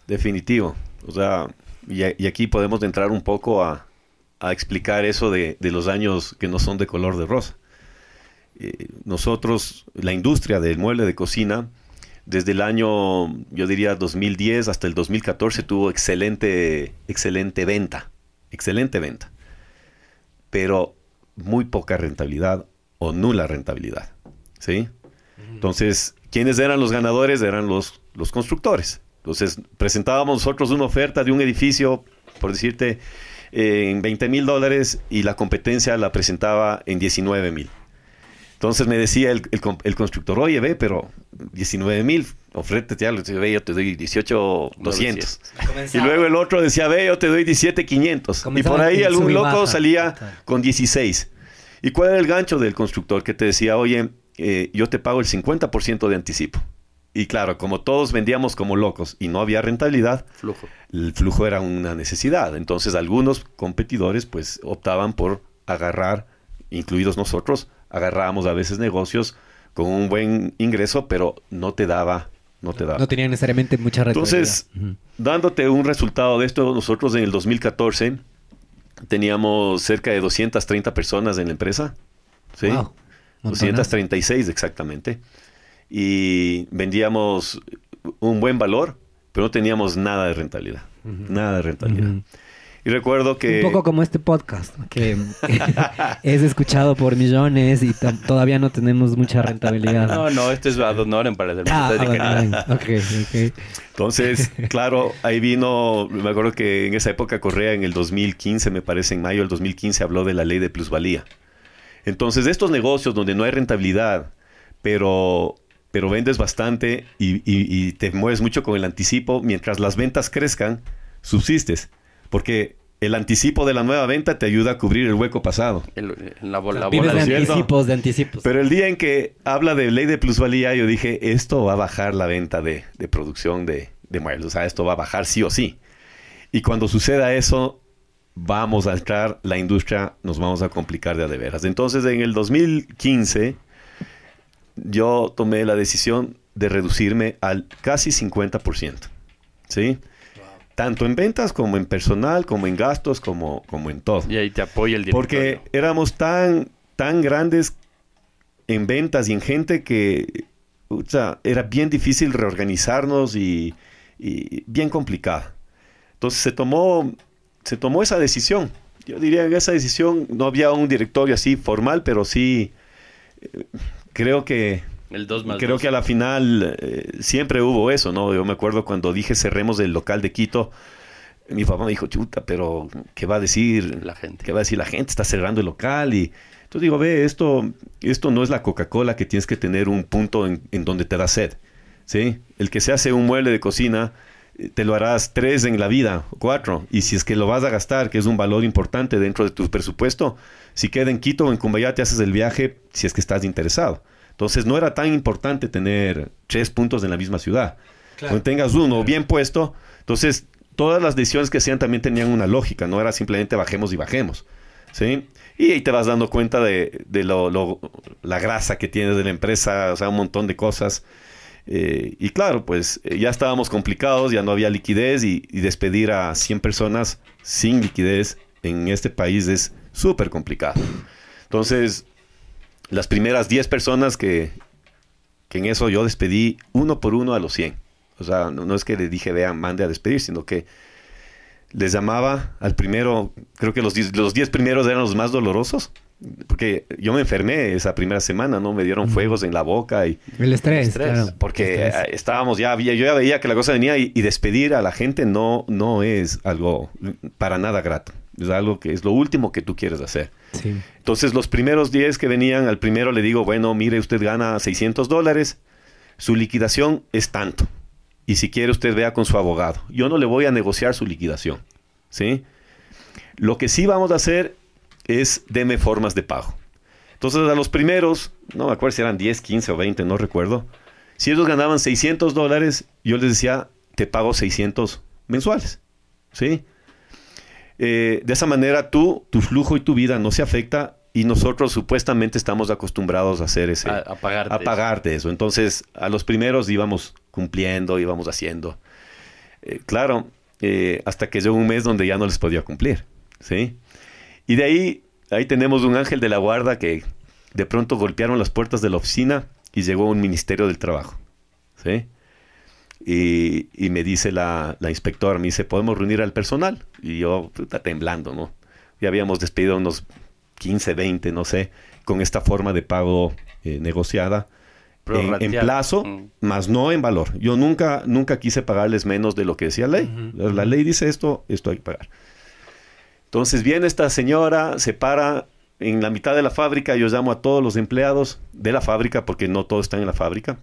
Definitivo. O sea, y, aquí podemos entrar un poco a, explicar eso de, de los años que no son de color de rosa. Eh, nosotros, la industria del mueble de cocina, desde el año, yo diría 2010 hasta el 2014 tuvo excelente, excelente venta, excelente venta, pero muy poca rentabilidad o nula rentabilidad, ¿sí? Entonces, ¿quiénes eran los ganadores? Eran los, los constructores. Entonces, presentábamos nosotros una oferta de un edificio, por decirte, eh, en 20 mil dólares y la competencia la presentaba en 19 mil. Entonces me decía el, el con- el constructor, oye, ve, pero 19 mil, ofrétete algo. Ve, yo te doy 18 200. Y luego el otro decía, ve, yo te doy 17 500. Y por ahí algún loco baja. salía con 16. ¿Y cuál era el gancho del constructor que te decía, oye, eh, yo te pago el 50% de anticipo? Y claro, como todos vendíamos como locos y no había rentabilidad, Flujo. el flujo era una necesidad. Entonces algunos competidores pues optaban por agarrar, incluidos nosotros, agarrábamos a veces negocios con un buen ingreso, pero no te daba, no te daba. No tenían necesariamente mucha rentabilidad. Entonces, dándote un resultado de esto, nosotros en el 2014 teníamos cerca de 230 personas en la empresa. ¿sí? Wow. 236 exactamente. Y vendíamos un buen valor, pero no teníamos nada de rentabilidad. Nada de rentabilidad. Y recuerdo que... Un poco como este podcast, que es escuchado por millones y todavía no tenemos mucha rentabilidad. No, no, esto es ad honorem para hacer Ah, de calidad. ah, ok, ok. Entonces, claro, ahí vino, me acuerdo que en esa época Correa, en el 2015, me parece, en mayo del 2015, habló de la ley de plusvalía. Entonces, estos negocios donde no hay rentabilidad, pero, pero vendes bastante y, y- y te mueves mucho con el anticipo, mientras las ventas crezcan, subsistes. Porque el anticipo de la nueva venta te ayuda a cubrir el hueco pasado. El- la, bol- la Vives bola de de ¿cierto? cierto. anticipos, de anticipos. Pero el día en que habla de ley de plusvalía, yo dije, esto va a bajar la venta de, de producción de, de muebles. O sea, esto va a bajar sí o sí. Y cuando suceda eso, vamos a entrar, la industria nos vamos a complicar de a de veras. Entonces, en el 2015, yo tomé la decisión de reducirme al casi 50%. ¿Sí? Tanto en ventas como en personal, como en gastos, como, como en todo. Y ahí te apoya el directorio. Porque éramos tan, tan grandes en ventas y en gente que era bien difícil reorganizarnos y, y bien complicada. Entonces se tomó, se tomó esa decisión. yo diría en esa decisión no había un directorio así formal, pero sí eh, creo que el 2 más creo que a la final eh, siempre hubo eso, ¿no? Yo me acuerdo cuando dije cerremos el local de Quito, mi papá me dijo, chuta, pero ¿qué va a decir la gente? ¿Qué va a decir la gente? Está cerrando el local y entonces digo, ve, esto, esto no es la Coca-Cola que tienes que tener un punto en, en donde te da sed, ¿sí? El que se hace un mueble de cocina te lo harás tres en la vida, cuatro. Y si es que lo vas a gastar, que es un valor importante dentro de tu presupuesto, si queda en Quito o en Cumbayá, te haces el viaje si es que estás interesado. Entonces no era tan importante tener tres puntos en la misma ciudad. Cuando tengas uno bien puesto, entonces todas las decisiones que sean también tenían una lógica, no era simplemente bajemos y bajemos. ¿Sí? Y ahí te vas dando cuenta de, de lo, la grasa que tienes de la empresa, o sea, un montón de cosas. Eh, y claro, pues eh, ya estábamos complicados, ya no había liquidez y, despedir a 100 personas sin liquidez en este país es súper complicado. Entonces, las primeras 10 personas que, que, en eso yo despedí uno por uno a los 100. O sea, no, es que le dije, vean, mande a despedir, sino que les llamaba al primero, creo que los 10 los primeros eran los más dolorosos porque yo me enfermé esa primera semana, ¿no? Me dieron fuegos en la boca y... El estrés, claro. Porque estábamos ya, yo ya veía que la cosa venía y, despedir a la gente no, no es algo para nada grato. Es algo que es lo último que tú quieres hacer. Sí. Entonces, los primeros 10 que venían, al primero le digo, bueno, mire, usted gana 600 dólares, su liquidación es tanto. Y si quiere, usted vea con su abogado. Yo no le voy a negociar su liquidación, ¿sí? Lo que sí vamos a hacer es deme formas de pago. Entonces a los primeros, no me acuerdo si eran 10, 15 o 20, no recuerdo, si ellos ganaban 600 dólares, yo les decía, te pago 600 mensuales. ¿Sí? Eh, de esa manera tú, tu flujo y tu vida no se afecta y nosotros supuestamente estamos acostumbrados a hacer ese... A, pagarte, a pagarte eso. Entonces a los primeros íbamos cumpliendo, íbamos haciendo. Eh, claro, eh, hasta que llegó un mes donde ya no les podía cumplir. ¿Sí? Y de ahí, ahí tenemos un ángel de la guarda que de pronto golpearon las puertas de la oficina y llegó un ministerio del trabajo. ¿sí? Y, me dice la, inspectora, me dice, ¿podemos reunir al personal? Y yo, está temblando, ¿no? Ya habíamos despedido unos 15, 20, no sé, con esta forma de pago eh, negociada. En, plazo, mm. más no en valor. Yo nunca, nunca quise pagarles menos de lo que decía la ley. La ley dice esto, esto hay que pagar. Entonces viene esta señora, se para en la mitad de la fábrica, yo llamo a todos los empleados de la fábrica, porque no todos están en la fábrica,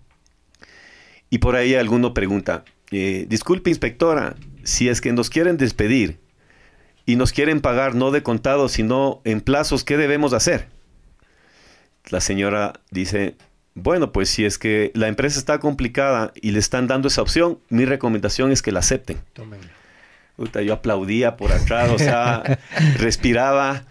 y por ahí alguno pregunta, eh, disculpe inspectora, si es que nos quieren despedir y nos quieren pagar no de contado, sino en plazos, ¿qué debemos hacer? La señora dice, bueno, pues si es que la empresa está complicada y le están dando esa opción, mi recomendación es que la acepten yo aplaudía por atrás, o sea, respiraba.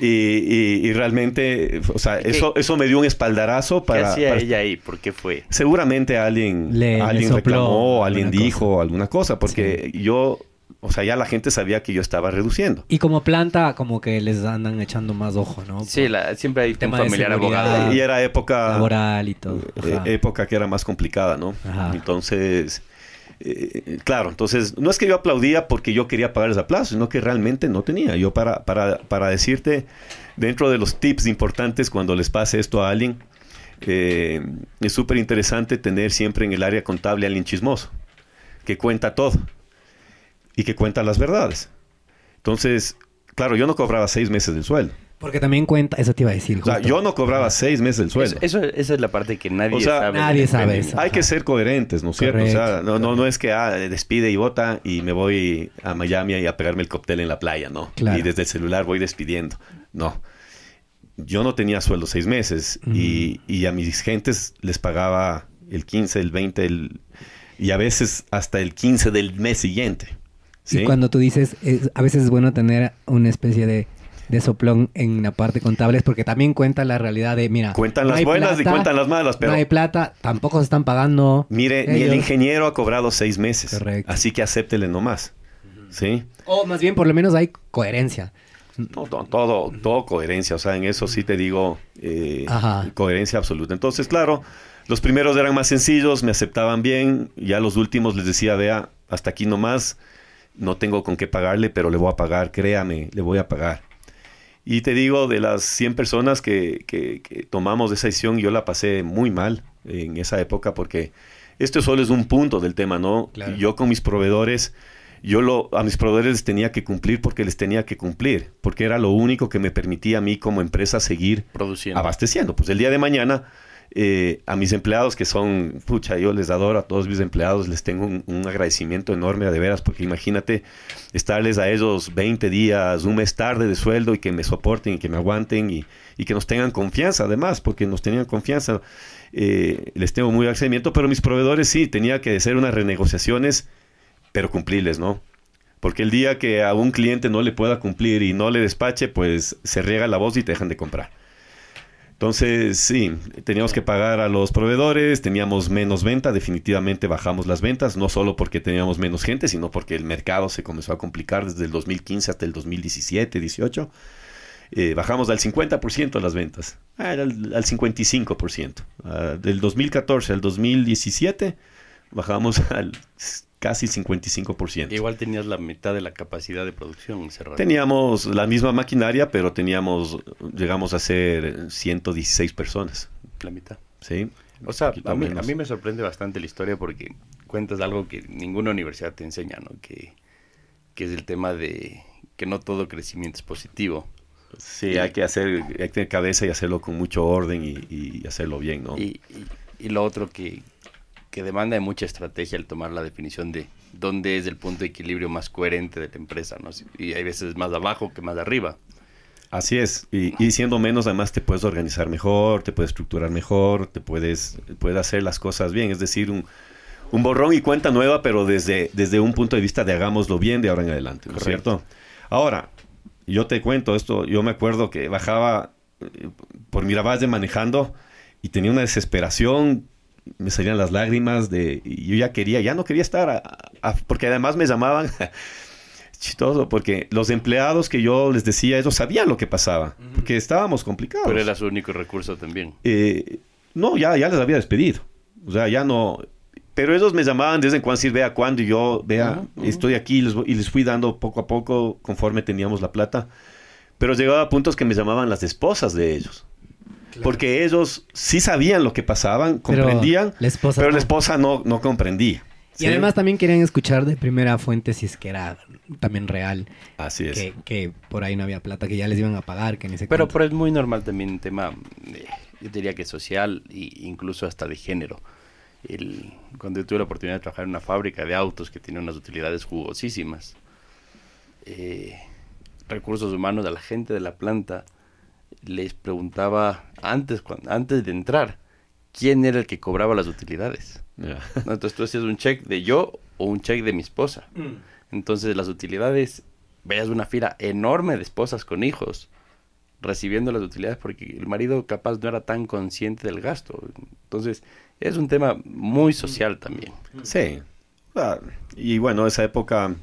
Y, realmente, o sea, eso, eso me dio un espaldarazo para... ¿Qué hacía ella ahí? ¿Por qué fue? Seguramente alguien, alguien reclamó, alguien dijo alguna cosa, porque yo, o sea, ya la gente sabía que yo estaba reduciendo. Y como planta, como que les andan echando más ojo, ¿no? Sí, siempre hay tema un familiar abogado. Y era época... Laboral y todo. Eh, época que era más complicada, ¿no? Entonces eh, claro, entonces no es que yo aplaudía porque yo quería pagar ese plazo, sino que realmente no tenía. Yo para, para, para decirte, dentro de los tips importantes cuando les pase esto a alguien, eh, es súper interesante tener siempre en el área contable a alguien chismoso, que cuenta todo y que cuenta las verdades. Entonces, claro, yo no cobraba seis meses del sueldo. Porque también cuenta, eso te iba a decir. O sea, yo no cobraba seis meses el sueldo. Eso, esa es la parte que nadie sabe. Nadie sabe eso. Hay que ser coherentes, ¿no es cierto? O sea, no, no, no es que ah, despide y vota y me voy a Miami y a pegarme el cóctel en la playa, ¿no? Y desde el celular voy despidiendo. No. Yo no tenía sueldo seis meses y, y, a mis gentes les pagaba el 15, el 20, el, y a veces hasta el 15 del mes siguiente. ¿sí? Y cuando tú dices, a veces es bueno tener una especie de de soplón en la parte contable porque también cuenta la realidad de, mira... Cuentan las buenas y cuentan las malas, pero... No hay plata, tampoco se están pagando. Mire, ni el ingeniero ha cobrado seis meses. Correcto. Así que acéptele nomás. ¿Sí? O más bien, por lo menos hay coherencia. Todo, todo, todo coherencia. O sea, en eso sí te digo eh, coherencia absoluta. Entonces, claro, los primeros eran más sencillos, me aceptaban bien. Ya los últimos les decía, vea, hasta aquí nomás. No tengo con qué pagarle, pero le voy a pagar, créame, le voy a pagar. Y te digo, de las 100 personas que, que, que tomamos esa decisión, yo la pasé muy mal en esa época porque esto solo es un punto del tema, ¿no? Claro. Yo con mis proveedores, yo lo, a mis proveedores les tenía que cumplir porque les tenía que cumplir, porque era lo único que me permitía a mí como empresa seguir Produciendo. abasteciendo. Pues el día de mañana, eh, a mis empleados que son, pucha, yo les adoro a todos mis empleados, les tengo un, agradecimiento enorme de veras, porque imagínate estarles a ellos 20 días, un mes tarde de sueldo y que me soporten y que me aguanten y, y que nos tengan confianza además, porque nos tenían confianza. Eh, les tengo muy agradecimiento, pero mis proveedores sí, tenía que hacer unas renegociaciones, pero cumplirles, ¿no? Porque el día que a un cliente no le pueda cumplir y no le despache, pues se riega la voz y te dejan de comprar. Entonces, sí, teníamos que pagar a los proveedores, teníamos menos venta, definitivamente bajamos las ventas, no solo porque teníamos menos gente, sino porque el mercado se comenzó a complicar desde el 2015 hasta el 2017, 18. Eh, bajamos al 50% las ventas, ah, al, al 55%. Ah, del 2014 al 2017 bajamos al casi 55%. Igual tenías la mitad de la capacidad de producción encerrada. Teníamos la misma maquinaria, pero teníamos, llegamos a ser 116 personas, La mitad. ¿sí? O sea, a mí, a mí me sorprende bastante la historia porque cuentas algo que ninguna universidad te enseña, ¿no? Que, que es el tema de que no todo crecimiento es positivo. Sí, hay que hacer, hay que tener cabeza y hacerlo con mucho orden y, y hacerlo bien, ¿no? Y, y- y lo otro que, que demanda de mucha estrategia el tomar la definición de dónde es el punto de equilibrio más coherente de la empresa, ¿no? Y hay veces más abajo que más arriba. Así es, y, y siendo menos además te puedes organizar mejor, te puedes estructurar mejor, te puedes, puedes hacer las cosas bien, es decir, un, un borrón y cuenta nueva, pero desde, desde un punto de vista de hagámoslo bien de ahora en adelante, ¿no es cierto? Ahora, yo te cuento esto, yo me acuerdo que bajaba eh, por Miravalle manejando y tenía una desesperación, me salían las lágrimas de, y yo ya quería, ya no quería estar, a- a- porque además me llamaban, chistoso, porque los empleados que yo les decía, ellos sabían lo que pasaba, porque estábamos complicados. Pero era su único recurso también. Eh, no, ya, ya les había despedido. O sea, ya no. Pero ellos me llamaban de vez en cuando, decir, vea cuándo, y yo, vea, estoy aquí, y les, y les fui dando poco a poco conforme teníamos la plata. Pero llegaba a puntos que me llamaban las esposas de ellos. Porque ellos sí sabían lo que pasaban, Pero comprendían, la esposa pero no. la esposa no, no comprendía. Y ¿sí? además también querían escuchar de primera fuente si es que era también real, Así es. que, que por ahí no había plata, que ya les iban a pagar, que ni sé Pero, pero es muy normal también un tema, eh, yo diría que social e incluso hasta de género. El, cuando yo tuve la oportunidad de trabajar en una fábrica de autos que tiene unas utilidades jugosísimas, eh, recursos humanos a la gente de la planta les preguntaba antes, antes de entrar quién era el que cobraba las utilidades. Entonces tú hacías un check de yo o un check de mi esposa. Entonces las utilidades, veas una fila enorme de esposas con hijos recibiendo las utilidades porque el marido capaz no era tan consciente del gasto. Entonces es un tema muy social también. Sí. Ah, y bueno, esa época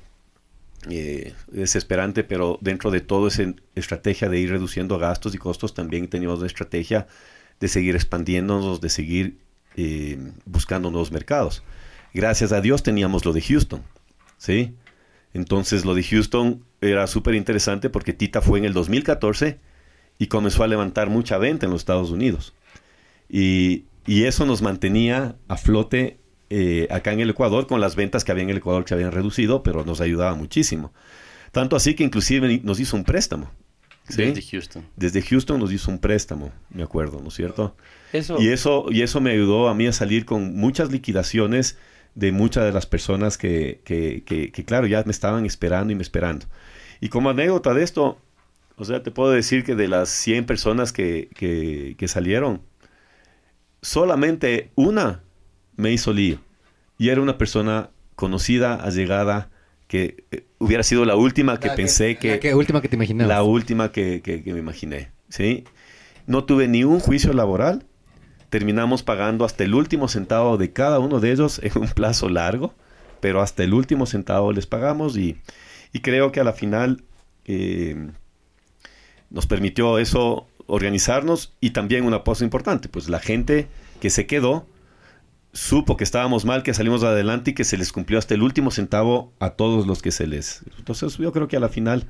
eh, desesperante, pero dentro de todo esa estrategia de ir reduciendo gastos y costos, también teníamos una estrategia de seguir expandiéndonos, de seguir eh, buscando nuevos mercados. Gracias a Dios teníamos lo de Houston, ¿sí? Entonces lo de Houston era súper interesante porque Tita fue en el 2014 y comenzó a levantar mucha venta en los Estados Unidos. Y, y eso nos mantenía a flote eh, acá en el Ecuador con las ventas que había en el Ecuador que se habían reducido, pero nos ayudaba muchísimo. Tanto así que inclusive nos hizo un préstamo. ¿sí? Desde Houston. Desde Houston nos hizo un préstamo, me acuerdo, ¿no es cierto? Eso, Y eso, y eso me ayudó a mí a salir con muchas liquidaciones de muchas de las personas que, que, que, que, claro, ya me estaban esperando y me esperando. Y como anécdota de esto, o sea, te puedo decir que de las 100 personas que, que, que salieron, solamente una me hizo lío. Y era una persona conocida, allegada, que eh, hubiera sido la última que La pensé que... la que última que te imaginabas. La última que, que- que me imaginé, ¿sí? No tuve ni un juicio laboral. Terminamos pagando hasta el último centavo de cada uno de ellos en un plazo largo, pero hasta el último centavo les pagamos y, y creo que a la final eh, nos permitió eso organizarnos y también una cosa importante, pues la gente que se quedó supo que estábamos mal, que salimos adelante y que se les cumplió hasta el último centavo a todos los que se les... Entonces yo creo que a la final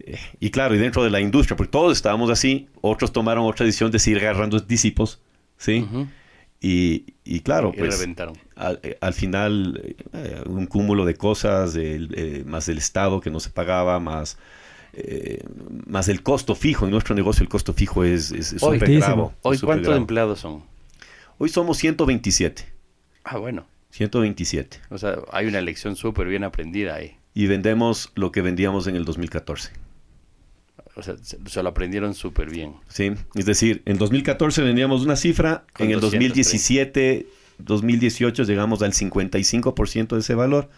Eh, y claro, y dentro de la industria, porque todos estábamos así, otros tomaron otra decisión de seguir agarrando discípulos, ¿sí? y, y, claro, y pues reventaron. Al, eh, al final eh, un cúmulo de cosas, el, eh, más el Estado que no se pagaba, más, más el costo fijo. En nuestro negocio el costo fijo es, es, es Hoy- ¿cuántos empleados son? Hoy somos 127. Ah, bueno. 127. O sea, hay una lección súper bien aprendida ahí. Y vendemos lo que vendíamos en el 2014. O sea, se, se lo aprendieron súper bien. ¿sí? Es decir, en 2014 vendíamos una cifra, Con en el 230. 2017, 2018 llegamos al 55% de ese valor.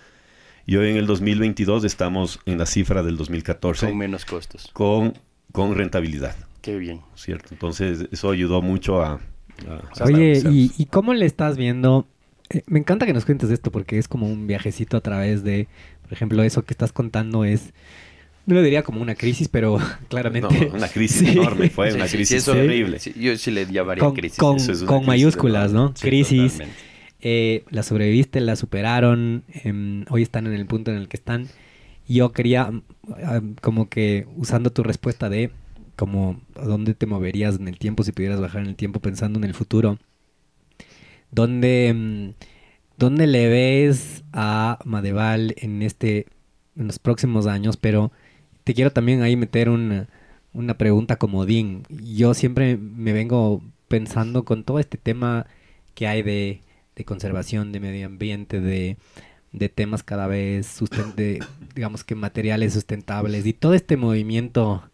Y hoy en el 2022 estamos en la cifra del 2014 Con menos costos. con, con rentabilidad, Qué bien. ¿cierto? Entonces eso ayudó mucho a... a- Oye. ¿y, y cómo le estás viendo? Eh, me encanta que nos cuentes esto porque es como un viajecito a través de, por ejemplo, eso que estás contando es, no lo diría como una crisis, pero claramente... No, una crisis Sí. enorme, fue Sí, una crisis sí, eso- horrible. sí, yo sí le llamaría con, crisis. con- Eso es una con crisis mayúsculas. ¿no? Sí, crisis. eh, la sobreviviste, la superaron, em, hoy están en el punto en el que están. Yo quería, mm, como que usando tu respuesta de como a dónde te moverías en el tiempo si pudieras bajar en el tiempo pensando en el futuro, ¿dónde, mm, dónde le ves a Madeval en este en los próximos años? Pero te quiero también ahí meter una, una pregunta comodín. Yo siempre me vengo pensando con todo este tema que hay de, de conservación, de medio ambiente, de, de temas cada vez, de, digamos que materiales sustentables y todo este movimiento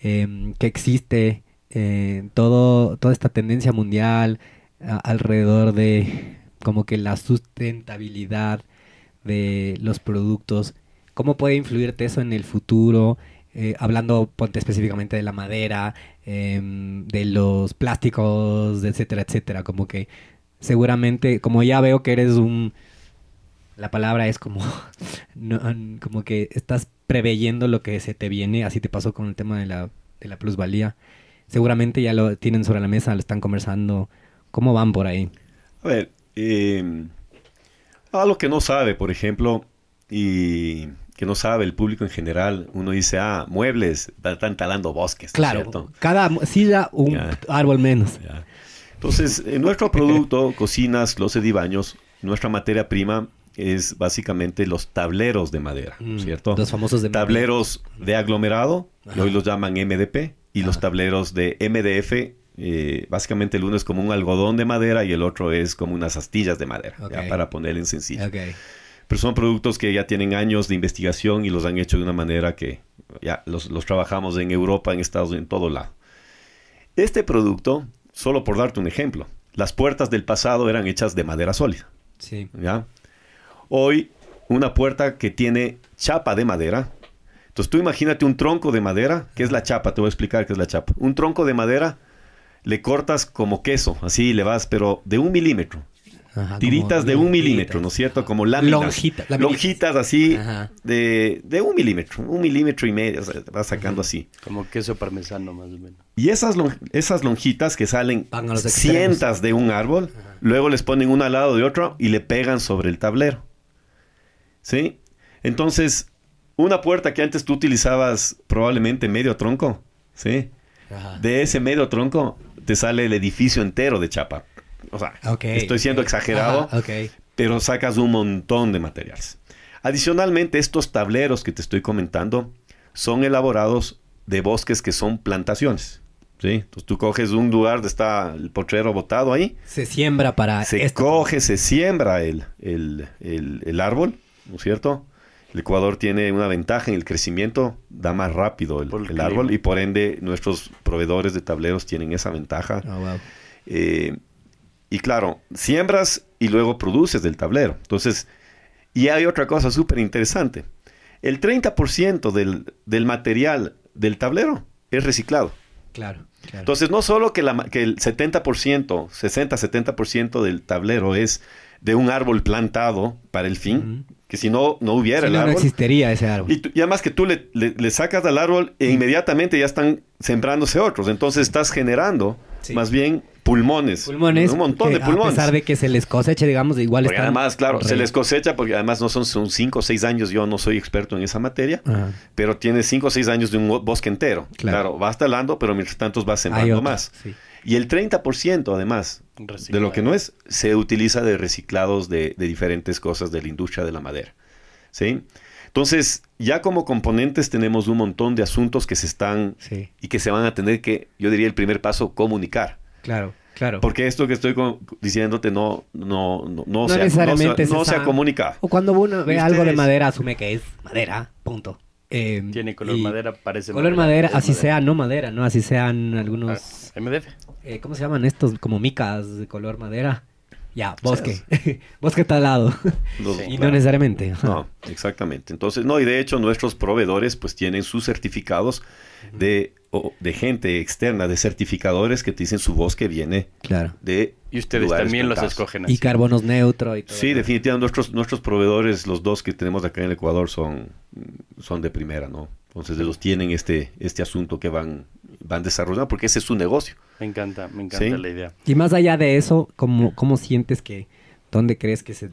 em, que existe, eh, todo, toda esta tendencia mundial alrededor de como que la sustentabilidad de los productos, ¿cómo puede influirte eso en el futuro? Eh, hablando, ponte específicamente de la madera, em, de los plásticos, etcétera, etcétera, como que seguramente, como ya veo que eres un, la palabra es como, no, como que estás preveyendo lo que se te viene, así te pasó con el tema de la, de la plusvalía. Seguramente ya lo tienen sobre la mesa, lo están conversando. ¿Cómo van por ahí? A ver, eh, algo que no sabe, por ejemplo, y que no sabe el público en general, uno dice, ah, muebles, están talando bosques, ¿no es Claro, cierto? cada silla un Ya. árbol menos. Entonces, en nuestro producto, cocinas, closet y baños, nuestra materia prima es básicamente los tableros de madera, Mm, ¿cierto? Los famosos de tableros de aglomerado, que hoy los llaman MDP, y los tableros de MDF, eh, básicamente el uno es como un algodón de madera y el otro es como unas astillas de madera, ya, para ponerle en sencillo. Pero son productos que ya tienen años de investigación y los han hecho de una manera que ya los, los trabajamos en Europa, en Estados Unidos, en todo lado. Este producto, solo por darte un ejemplo, las puertas del pasado eran hechas de madera sólida. Sí. ¿ya? Hoy, una puerta que tiene chapa de madera. Entonces, tú imagínate un tronco de madera, que es la chapa, te voy a explicar qué es la chapa. Un tronco de madera le cortas como queso, así le vas, pero de un milímetro. Ajá, Tiritas de un milímetro, ¿no es cierto? Como láminas. Laminitas. lonjitas así Ajá. de, de un milímetro, un milímetro y medio, o sea, vas sacando así. Como queso parmesano más o menos. Y esas, lon- esas lonjitas que salen cientas de un árbol, luego les ponen una al lado de otro y le pegan sobre el tablero. ¿Sí? Entonces, una puerta que antes tú utilizabas probablemente medio tronco, ¿sí? Ajá. De ese medio tronco te sale el edificio entero de chapa. O sea, estoy siendo exagerado, Ajá, pero sacas un montón de materiales. Adicionalmente, estos tableros que te estoy comentando son elaborados de bosques que son plantaciones. ¿sí? Entonces tú coges un lugar donde está el potrero botado ahí, Se siembra para se esto. coge, se siembra el, el- el- el árbol, ¿no es cierto? El Ecuador tiene una ventaja en el crecimiento, da más rápido el, árbol y por ende nuestros proveedores de tableros tienen esa ventaja. Oh, wow. Eh, y claro, siembras y luego produces del tablero. Entonces, y hay otra cosa súper interesante. El 30% del, del material del tablero es reciclado. Claro, claro. Entonces, no solo que, la que el 70%, 60-70% del tablero es de un árbol plantado para el fin, que si no, no hubiera Si el no, no árbol. existiría ese árbol. Y, y además que tú le, le- le sacas al árbol e inmediatamente ya están sembrándose otros. Entonces estás generando Sí. más bien pulmones. Pulmones. Un montón de pulmones. A pesar de que se les coseche, digamos, igual Porque están además, claro, se les cosecha porque además no son, son cinco o seis años, yo no soy experto en esa materia, Ajá. pero tiene cinco o seis años de un bo- bosque entero. Claro. Claro, va talando, pero mientras tanto va Hay sembrando más. sí. Y el 30% además de lo que no es, se utiliza de reciclados de, de diferentes cosas de la industria de la madera. ¿Sí? Entonces, ya como componentes tenemos un montón de asuntos que se están Sí, y que se van a tener que, yo diría el primer paso, comunicar. claro, claro. Porque esto que estoy diciéndote no, no, no, no, No se, necesariamente no se, no se se ha sa- comunicado. O cuando uno ve ¿Y algo de madera, asume que es madera, punto. Eh, Tiene color madera, parece Color madera, así madera. sea no madera, ¿no? Así sean algunos... Ah, MDF. Eh, ¿Cómo se llaman estos? Como micas de color madera. Ya, bosque. bosque talado. Los- y no necesariamente. No, exactamente. Entonces, no, y de hecho nuestros proveedores pues tienen sus certificados de, o- de gente externa, de certificadores que te dicen su bosque viene Claro. de Y ustedes también los escogen así. Y carbonos neutro y todo. Sí, definitivamente nuestros, nuestros proveedores, los dos que tenemos acá en el Ecuador son, son de primera, ¿no? Entonces ellos tienen este, este asunto que van, van desarrollando porque ese es su negocio. Me encanta, me encanta Sí. la idea. Y más allá de eso, ¿cómo, cómo sientes que... ¿Dónde crees que se...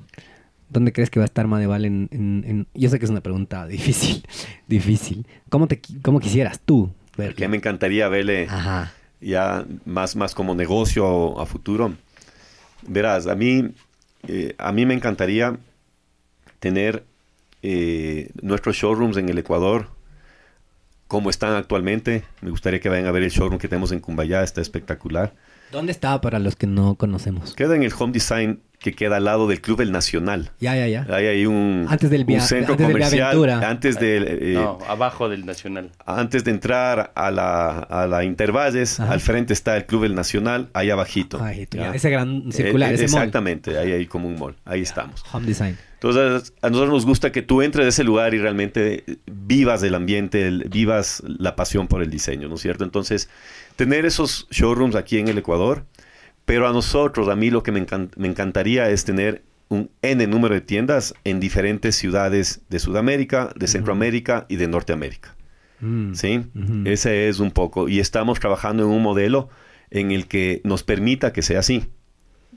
¿Dónde crees que va a estar Madeval en, en, en- Yo sé que es una pregunta difícil, difícil. ¿Cómo, te, cómo quisieras tú verlo? Que me encantaría verle Ajá. ya más, más como negocio a futuro. Verás, a mí, eh, a mí me encantaría tener eh, nuestros showrooms en el Ecuador como están actualmente. Me gustaría que vayan a ver el showroom que tenemos en Cumbayá, está espectacular. ¿Dónde está para los que no conocemos? Queda en el Home Design que queda al lado del Club El Nacional. Ya, ya, ya. Hay ahí un, Antes del un centro antes del comercial. Aventura. Antes de, eh, no, abajo del Nacional. antes de entrar a la, a la Intervalles, Ajá. al frente está el Club El Nacional, ahí abajito. Tú, ¿ya? ya. Ese gran circular, Eh, ese mall. Exactamente, ahí hay como un mall, ahí estamos. Home Design. Entonces, a nosotros nos gusta que tú entres a ese lugar y realmente vivas el ambiente, el- vivas la pasión por el diseño, ¿no es cierto? Entonces, tener esos showrooms aquí en el Ecuador, pero a nosotros, a mí lo que me, me encantaría es tener un N número de tiendas en diferentes ciudades de Sudamérica, de Centroamérica y de Norteamérica. Mm. ¿sí? Ese es un poco. Y estamos trabajando en un modelo en el que nos permita que sea así.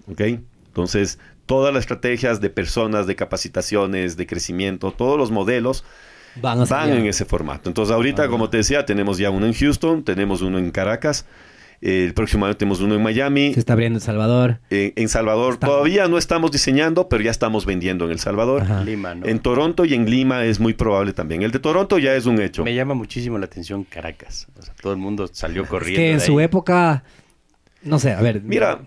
¿Ok? Entonces, todas las estrategias de personas, de capacitaciones, de crecimiento, todos los modelos Van, van en ese formato. Entonces, ahorita, Ah. como te decía, tenemos ya uno en Houston, tenemos uno en Caracas. eh, el próximo año tenemos uno en Miami. Se está abriendo El Salvador. En, en Salvador Está- todavía no estamos diseñando, pero ya estamos vendiendo en El Salvador. Ajá. Lima, ¿no? En Toronto y en Lima es muy probable también. El de Toronto ya es un hecho. Me llama muchísimo la atención Caracas. O sea, todo el mundo salió Es corriendo. que en de su ahí. época... No sé, a ver. Mira,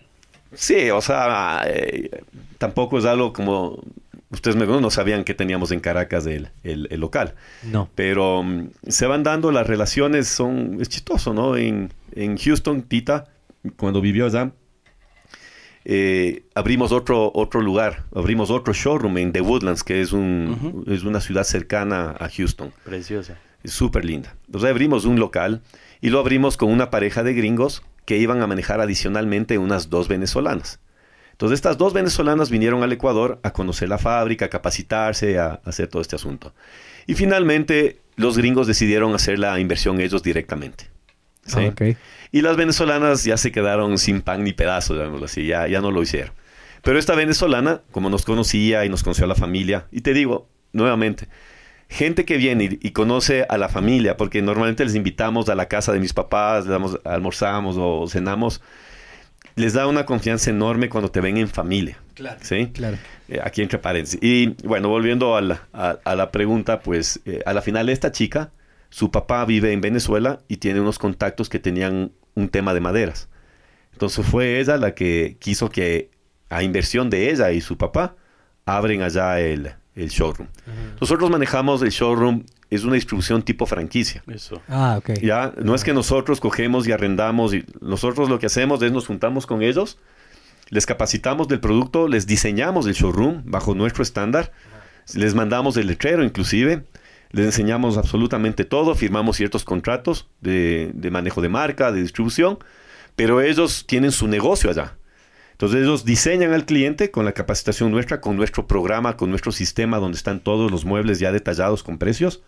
sí, o sea, eh, tampoco es algo como ustedes me no sabían que teníamos en Caracas el, el- el local, No. pero mm, se van dando las relaciones, son es chistoso, ¿no? En, en Houston, Tita, cuando vivió allá, eh, abrimos otro otro lugar, abrimos otro showroom en The Woodlands, que es un es una ciudad cercana a Houston. Preciosa. Es súper linda. Entonces abrimos un local y lo abrimos con una pareja de gringos que iban a manejar adicionalmente unas dos venezolanas. Entonces estas dos venezolanas vinieron al Ecuador a conocer la fábrica, a capacitarse, a, a hacer todo este asunto. Y finalmente los gringos decidieron hacer la inversión ellos directamente. ¿sí? Ah, ok. Y las venezolanas ya se quedaron sin pan ni pedazos, llamémoslo así, ya, ya no lo hicieron. Pero esta venezolana, como nos conocía y nos conoció a la familia, y te digo nuevamente, gente que viene y, y conoce a la familia, porque normalmente les invitamos a la casa de mis papás, les damos, almorzamos o cenamos, les da una confianza enorme cuando te ven en familia. Claro. ¿sí? Claro. Eh, aquí entre paréntesis. Y bueno, volviendo a la, a- a la pregunta, pues eh, a la final esta chica, su papá vive en Venezuela y tiene unos contactos que tenían un tema de maderas. Entonces fue ella la que quiso que a inversión de ella y su papá abren allá el, el showroom. Nosotros manejamos el showroom, es una distribución tipo franquicia. Eso. Ah, ok. Ya, no es que nosotros cogemos y arrendamos y nosotros lo que hacemos es nos juntamos con ellos, les capacitamos del producto, les diseñamos el showroom bajo nuestro estándar, les mandamos el letrero inclusive, les enseñamos absolutamente todo, firmamos ciertos contratos de, de manejo de marca, de distribución, pero ellos tienen su negocio allá. Entonces ellos diseñan al cliente con la capacitación nuestra, con nuestro programa, con nuestro sistema donde están todos los muebles ya detallados con precios.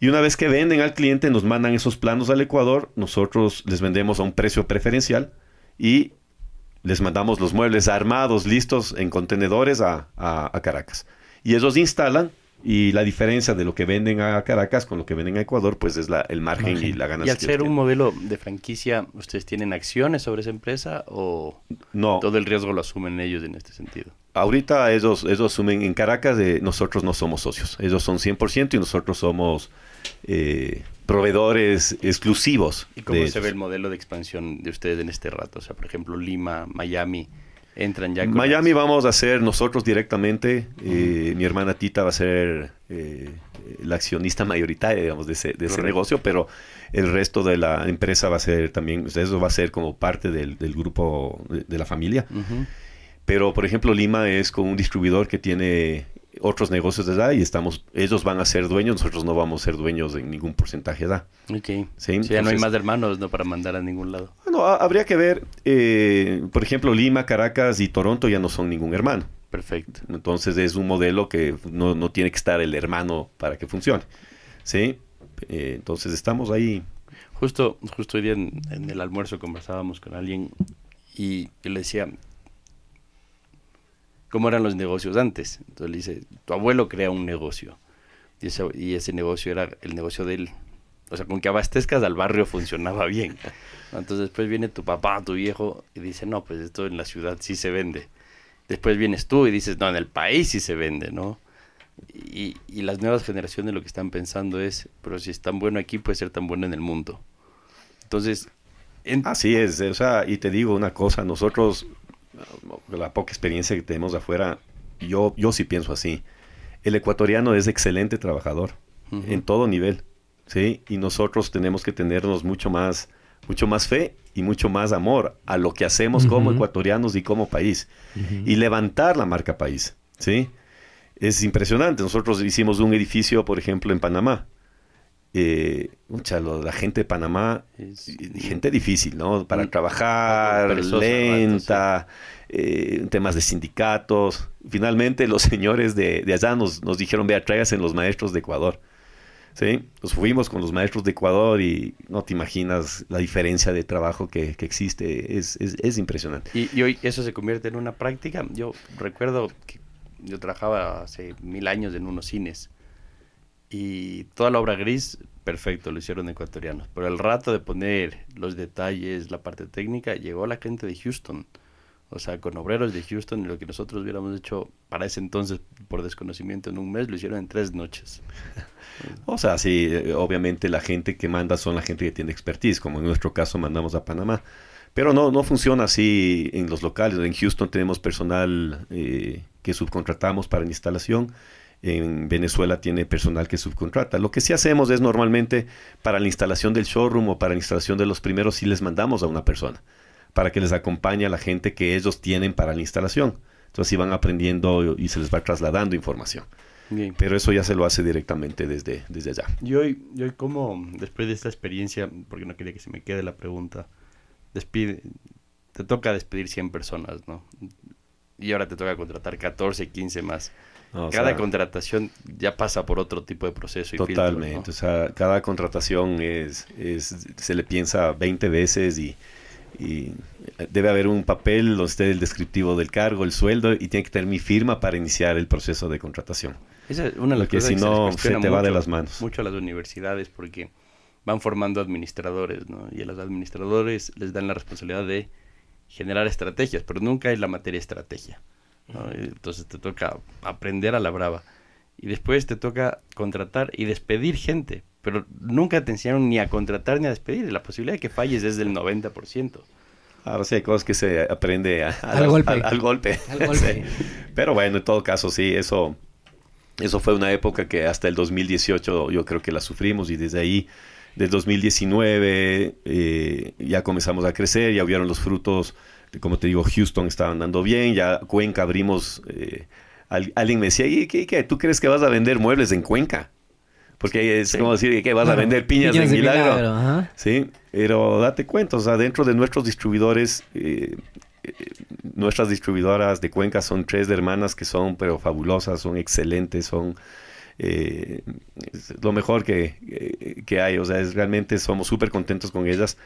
Y una vez que venden al cliente, nos mandan esos planos al Ecuador, nosotros les vendemos a un precio preferencial y les mandamos los muebles armados, listos en contenedores a, a Caracas. Y ellos instalan y la diferencia de lo que venden a Caracas con lo que venden a Ecuador, pues es la, el margen, y la ganancia. Y al ser un modelo de franquicia, ¿ustedes tienen acciones sobre esa empresa o no. todo el riesgo lo asumen ellos en este sentido? Ahorita ellos, ellos asumen en Caracas, de, nosotros no somos socios. Ellos son 100% y nosotros somos eh, proveedores exclusivos. ¿Y cómo se ve el modelo de expansión de ustedes en este rato? O sea, por ejemplo, Lima, Miami entran ya Miami vamos a hacer nosotros directamente. Eh, mi hermana Tita va a ser eh, la accionista mayoritaria, digamos, de ese, de ese negocio, pero el resto de la empresa va a ser también, eso va a ser como parte del, grupo de, la familia. Pero, por ejemplo, Lima es con un distribuidor que tiene otros negocios de edad y estamos, ellos van a ser dueños, nosotros no vamos a ser dueños de ningún porcentaje de edad. Ok. ¿Sí? ya no hay más hermanos ¿no? para mandar a ningún lado. Bueno, habría que ver, eh, por ejemplo, Lima, Caracas y Toronto ya no son ningún hermano. Perfecto. Entonces es un modelo que no, no tiene que estar el hermano para que funcione. ¿Sí? Eh, entonces estamos ahí. Justo, justo hoy día en, en el almuerzo conversábamos con alguien y yo le decía, cómo eran los negocios antes. Entonces le dice, tu abuelo crea un negocio. Y ese, y ese negocio era el negocio de él. O sea, con que abastezcas al barrio funcionaba bien. Entonces después viene tu papá, tu viejo, y dice, no, pues esto en la ciudad sí se vende. Después vienes tú y dices, no, en el país sí se vende, ¿no? Y, y las nuevas generaciones lo que están pensando es, pero si es tan bueno aquí, puede ser tan bueno en el mundo. Entonces... Así es, o sea, y te digo una cosa, nosotros la poca experiencia que tenemos afuera, yo, yo sí pienso así. El ecuatoriano es excelente trabajador en todo nivel, ¿sí? Y nosotros tenemos que tenernos mucho más, mucho más fe y mucho más amor a lo que hacemos como ecuatorianos y como país. Y levantar la marca país, ¿sí? Es impresionante. Nosotros hicimos un edificio, por ejemplo, en Panamá. Eh, la gente de Panamá, gente difícil, ¿no? Para trabajar, lenta, eh, temas de sindicatos. Finalmente los señores de, allá nos, nos dijeron, vea, en los maestros de Ecuador. ¿Sí? Nos fuimos con los maestros de Ecuador y no te imaginas la diferencia de trabajo que, existe. Es, es, impresionante. Y, y, hoy eso se convierte en una práctica. Yo recuerdo que yo trabajaba hace mil años en unos cines y toda la obra gris, perfecto, lo hicieron ecuatorianos. Pero el rato de poner los detalles, la parte técnica, llegó la gente de Houston. O sea, con obreros de Houston, y lo que nosotros hubiéramos hecho para ese entonces, por desconocimiento, en un mes, lo hicieron en tres noches. o sea, sí, eh, obviamente la gente que manda son la gente que tiene expertise, como en nuestro caso mandamos a Panamá. Pero no, no funciona así en los locales. En Houston tenemos personal eh, que subcontratamos para la instalación en Venezuela tiene personal que subcontrata. Lo que sí hacemos es normalmente para la instalación del showroom o para la instalación de los primeros, sí les mandamos a una persona para que les acompañe a la gente que ellos tienen para la instalación. Entonces así van aprendiendo y se les va trasladando información. Pero eso ya se lo hace directamente desde, desde allá. Y hoy, y hoy, ¿cómo, después de esta experiencia, porque no quería que se me quede la pregunta, despide, te toca despedir 100 personas, ¿no? Y ahora te toca contratar 14, 15 más cada contratación ya pasa por otro tipo de proceso. Y totalmente, o sea, cada contratación es, es, se le piensa 20 veces y, debe haber un papel donde esté el descriptivo del cargo, el sueldo y tiene que tener mi firma para iniciar el proceso de contratación. Esa es una de las porque si no se, te va de las manos. Mucho a las universidades porque van formando administradores, ¿no? Y a los administradores les dan la responsabilidad de generar estrategias, pero nunca es la materia estrategia. Entonces te toca aprender a la brava. Y después te toca contratar y despedir gente. Pero nunca te enseñaron ni a contratar ni a despedir. La posibilidad de que falles es del 90%. Ahora sí hay cosas que se aprende al, golpe. Pero bueno, en todo caso, sí, eso, eso fue una época que hasta el 2018 yo creo que la sufrimos y desde ahí, del 2019, eh, ya comenzamos a crecer, ya vieron los frutos como te digo, Houston estaba andando bien, ya Cuenca abrimos, eh, alguien me decía, ¿y qué, qué, tú crees que vas a vender muebles en Cuenca? Porque es como decir que vas a vender piñas, en Milagro. sí, pero date cuenta, o sea, dentro de nuestros distribuidores, eh, eh, nuestras distribuidoras de Cuenca son tres hermanas que son pero fabulosas, son excelentes, son lo mejor que, que, hay, o sea, es, realmente somos súper contentos con ellas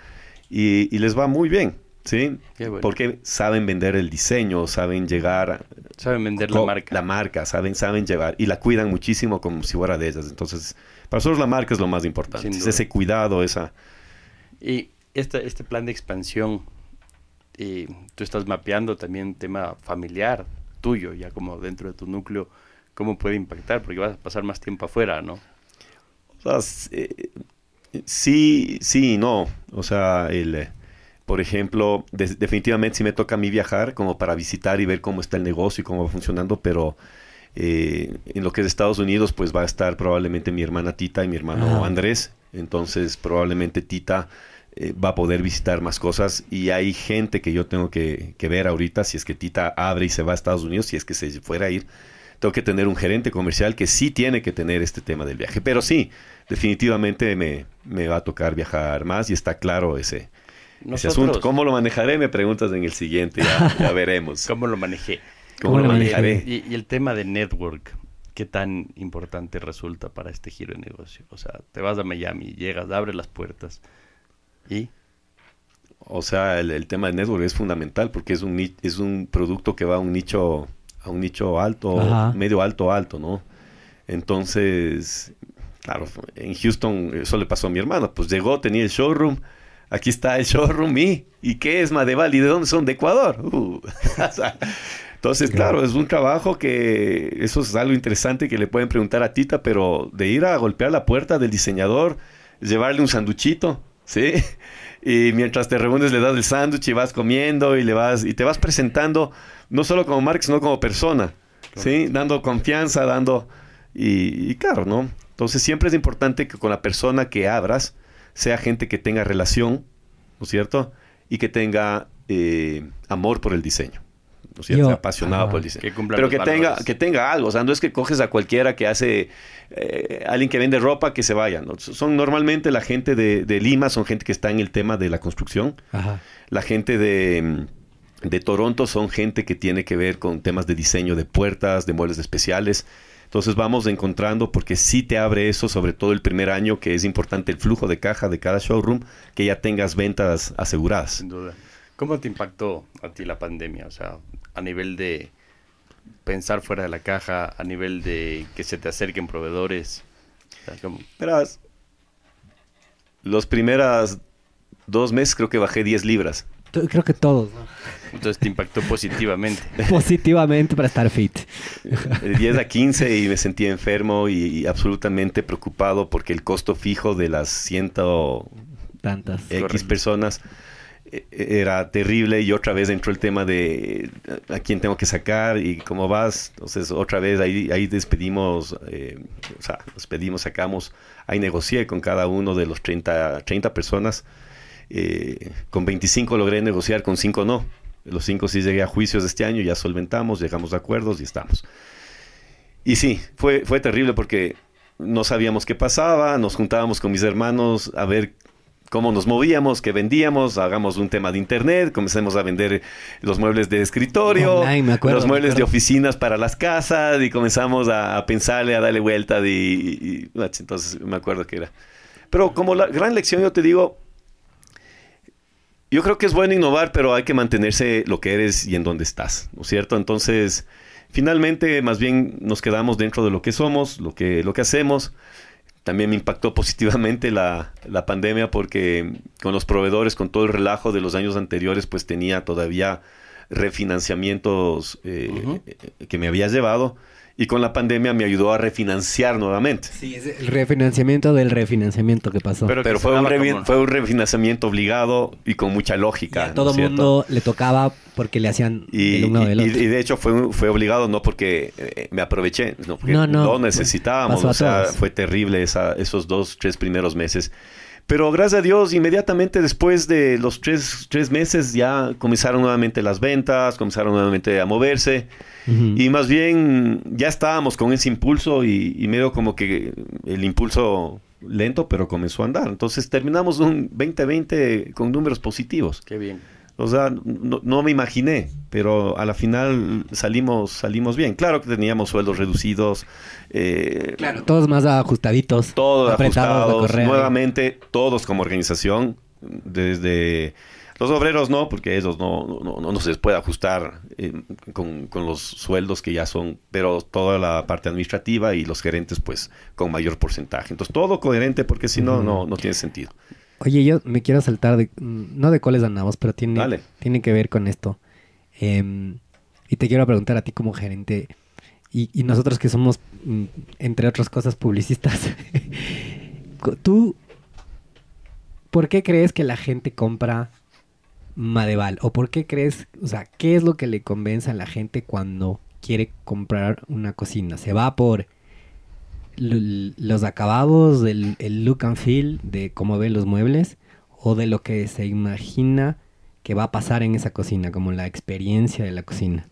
y, y les va muy bien. ¿Sí? Bueno. Porque saben vender el diseño, saben llegar... Saben vender la marca. La marca, saben, saben llevar. Y la cuidan muchísimo como si fuera de ellas. Entonces, para nosotros la marca es lo más importante. Es ese cuidado, esa... Y este, este plan de expansión, y tú estás mapeando también tema familiar tuyo, ya como dentro de tu núcleo, ¿cómo puede impactar? Porque vas a pasar más tiempo afuera, ¿no? O sea, eh, sí, sí y no. O sea, el, eh, por ejemplo, definitivamente sí me toca a mí viajar como para visitar y ver cómo está el negocio y cómo va funcionando, pero eh, en lo que es Estados Unidos, pues va a estar probablemente mi hermana Tita y mi hermano Ajá. Andrés. Entonces, probablemente Tita eh, va a poder visitar más cosas y hay gente que yo tengo que, que ver ahorita, si es que Tita abre y se va a Estados Unidos, si es que se fuera a ir tengo que tener un gerente comercial que sí tiene que tener este tema del viaje. Pero sí, definitivamente me, me va a tocar viajar más y está claro ese, ese Nosotros, asunto. ¿Cómo lo manejaré? Me preguntas en el siguiente, ya, ya veremos. ¿Cómo lo manejé? ¿Cómo, ¿Cómo lo manejaré? Y, y el tema de network, ¿qué tan importante resulta para este giro de negocio? O sea, te vas a Miami, llegas, abres las puertas y O sea, el, el tema de network es fundamental porque es un, es un producto que va a un nicho, a un nicho alto, Ajá. medio alto, alto, ¿no? Entonces, claro, en Houston eso le pasó a mi hermano. Pues llegó, tenía el showroom. Aquí está el showroom y, ¿y qué es Madeval? ¿Y de dónde son? De Ecuador. Uh, entonces, claro, es un trabajo que eso es algo interesante que le pueden preguntar a Tita, pero de ir a golpear la puerta del diseñador, llevarle un sanduchito, ¿sí? Y mientras te reúnes le das el sándwich y vas comiendo y le vas y te vas presentando no solo como marca, sino como persona, ¿sí? Dando confianza, dando y, y claro, ¿no? Entonces siempre es importante que con la persona que abras sea gente que tenga relación, ¿no es cierto? Y que tenga eh, amor por el diseño. ¿no es cierto? Yo- apasionado ajá. por el diseño. Que Pero que tenga, que tenga algo. O sea, no es que coges a cualquiera que hace, eh, alguien que vende ropa que se vaya. ¿no? Son normalmente la gente de, de Lima, son gente que está en el tema de la construcción. Ajá. La gente de, de Toronto son gente que tiene que ver con temas de diseño de puertas, de muebles especiales. Entonces vamos encontrando, porque sí te abre eso, sobre todo el primer año, que es importante el flujo de caja de cada showroom, que ya tengas ventas aseguradas. sin duda. ¿Cómo te impactó a ti la pandemia? O sea, a nivel de pensar fuera de la caja, a nivel de que se te acerquen proveedores. O sea, ¿cómo? Verás, los primeras dos meses creo que bajé 10 libras. Creo que todos, ¿no? Entonces te impactó positivamente. Positivamente para estar fit. De 10 a 15 y me sentía enfermo y, y absolutamente preocupado porque el costo fijo de las 100 Tantas. X Correcto. personas eh, era terrible y otra vez entró el tema de a quién tengo que sacar y cómo vas. Entonces otra vez ahí, ahí despedimos, eh, o sea, despedimos, sacamos, ahí negocié con cada uno de los 30, 30 personas. Eh, con 25 logré negociar, con 5 no. Los 5 sí llegué a juicios este año, ya solventamos, llegamos a acuerdos y estamos. Y sí, fue, fue terrible porque no sabíamos qué pasaba, nos juntábamos con mis hermanos a ver cómo nos movíamos, qué vendíamos, hagamos un tema de internet, comencemos a vender los muebles de escritorio, Online, acuerdo, los muebles de oficinas para las casas y comenzamos a, a pensarle, a darle vuelta y- entonces me acuerdo que era. Pero como la gran lección yo te digo, yo creo que es bueno innovar, pero hay que mantenerse lo que eres y en donde estás, ¿no es cierto? Entonces, finalmente, más bien nos quedamos dentro de lo que somos, lo que, lo que hacemos. También me impactó positivamente la, la pandemia porque con los proveedores, con todo el relajo de los años anteriores, pues tenía todavía refinanciamientos eh, eh, que me había llevado y con la pandemia me ayudó a refinanciar nuevamente. Sí, es el refinanciamiento del refinanciamiento que pasó. Pero- Pero que fue un, como- fue un refinanciamiento obligado y con mucha Y lógica. a ¿no todo es cierto? mundo le tocaba porque le hacían Y, el uno y- del y- otro. y de hecho fue, fue obligado no porque eh, me aproveché, no porque No, no, lo fue- necesitábamos. pasó a O sea, todos. fue terrible esa- esos dos, tres primeros meses. Pero gracias a Dios, inmediatamente después de los tres, tres meses ya comenzaron nuevamente las ventas, comenzaron nuevamente a moverse. Y más bien ya estábamos con ese impulso y, y medio como que el impulso lento, pero comenzó a andar. Entonces terminamos un 2020 con números positivos. Qué bien. O sea, no, no me imaginé, pero a la final salimos, salimos bien. Claro que teníamos sueldos reducidos, eh, Claro, todos más ajustaditos. todo apretados de ajustados, correa. nuevamente todos como organización, desde Los obreros no, porque ellos no, no, no, se les puede ajustar eh, con, con, los sueldos que ya son, pero toda la parte administrativa y los gerentes, pues, con mayor porcentaje. Entonces, todo coherente, porque si no, no, no tiene sentido. Oye, yo me quiero saltar, de, no de cuáles andamos, pero tiene, tiene que ver con esto. Em, y te quiero preguntar a ti como gerente, y, y nosotros que somos, mm, entre otras cosas, publicistas, tú, ¿por qué crees que la gente compra Madeval? ¿O por qué crees, o sea, qué es lo que le convence a la gente cuando quiere comprar una cocina? ¿Se va por los acabados, el look and feel de cómo ven los muebles o de lo que se imagina que va a pasar en esa cocina, como la experiencia de la cocina?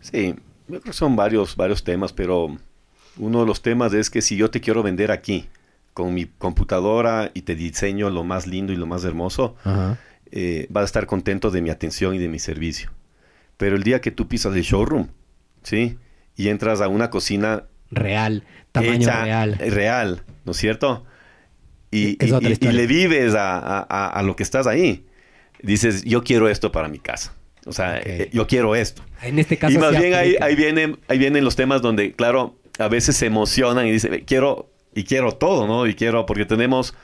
Sí, yo creo que son varios, varios temas, pero uno de los temas es que si yo te quiero vender aquí con mi computadora y te diseño lo más lindo y lo más hermoso, eh, vas a estar contento de mi atención y de mi servicio. Pero el día que tú pisas el showroom, ¿sí? Y entras a una cocina real, tamaño real. Real, ¿no es cierto? Y, le vives a, lo que estás ahí. Dices, yo quiero esto para mi casa. O sea, eh, yo quiero esto. En este caso. Y más bien ahí, ahí, vienen, ahí vienen los temas donde, claro, a veces se emocionan y dicen, quiero, y quiero todo, ¿no? Y quiero, porque tenemos,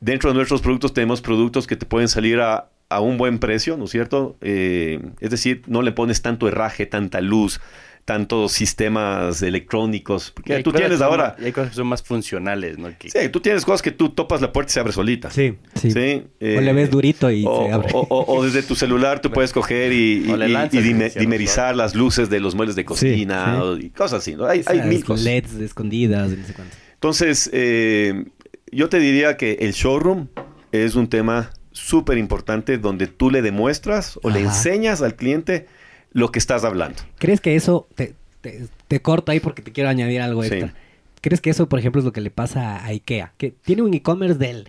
dentro de nuestros productos tenemos productos que te pueden salir a, un buen precio, ¿no es cierto? Eh, es decir, no le pones tanto herraje, tanta luz, tantos sistemas electrónicos. Porque tú tienes ahora... hay cosas que son más funcionales, ¿no? Sí, tú tienes cosas que tú topas la puerta y se abre solita. Sí, sí. o le ves durito y se abre. O, desde tu celular tú puedes coger y, dimerizar las luces de los muebles de cocina y cosas así. ¿no? Hay, hay mil cosas. LEDs escondidas, no sé Entonces, eh, yo te diría que el showroom es un tema súper importante donde tú le demuestras o le enseñas al cliente lo que estás hablando. ¿Crees que eso, te, te, corto ahí porque te quiero añadir algo extra? ¿Crees que eso, por ejemplo, es lo que le pasa a IKEA? Que tiene un e-commerce del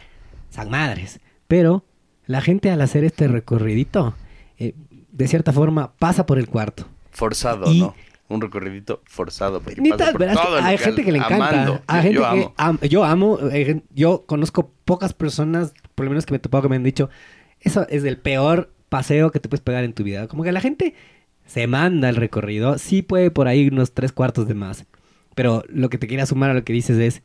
San Madres, pero la gente al hacer este recorridito, eh, de cierta forma, pasa por el cuarto. Forzado, ¿no? Un recorridito forzado. Ni tal, hay gente que le encanta. Hay yo, gente amo. yo amo. yo conozco pocas personas, por lo menos que me he topado, que me han dicho, eso es el peor paseo que te puedes pegar en tu vida. Como que la gente se manda el recorrido, sí puede por ahí unos tres cuartos de más. Pero lo que te quería sumar a lo que dices es,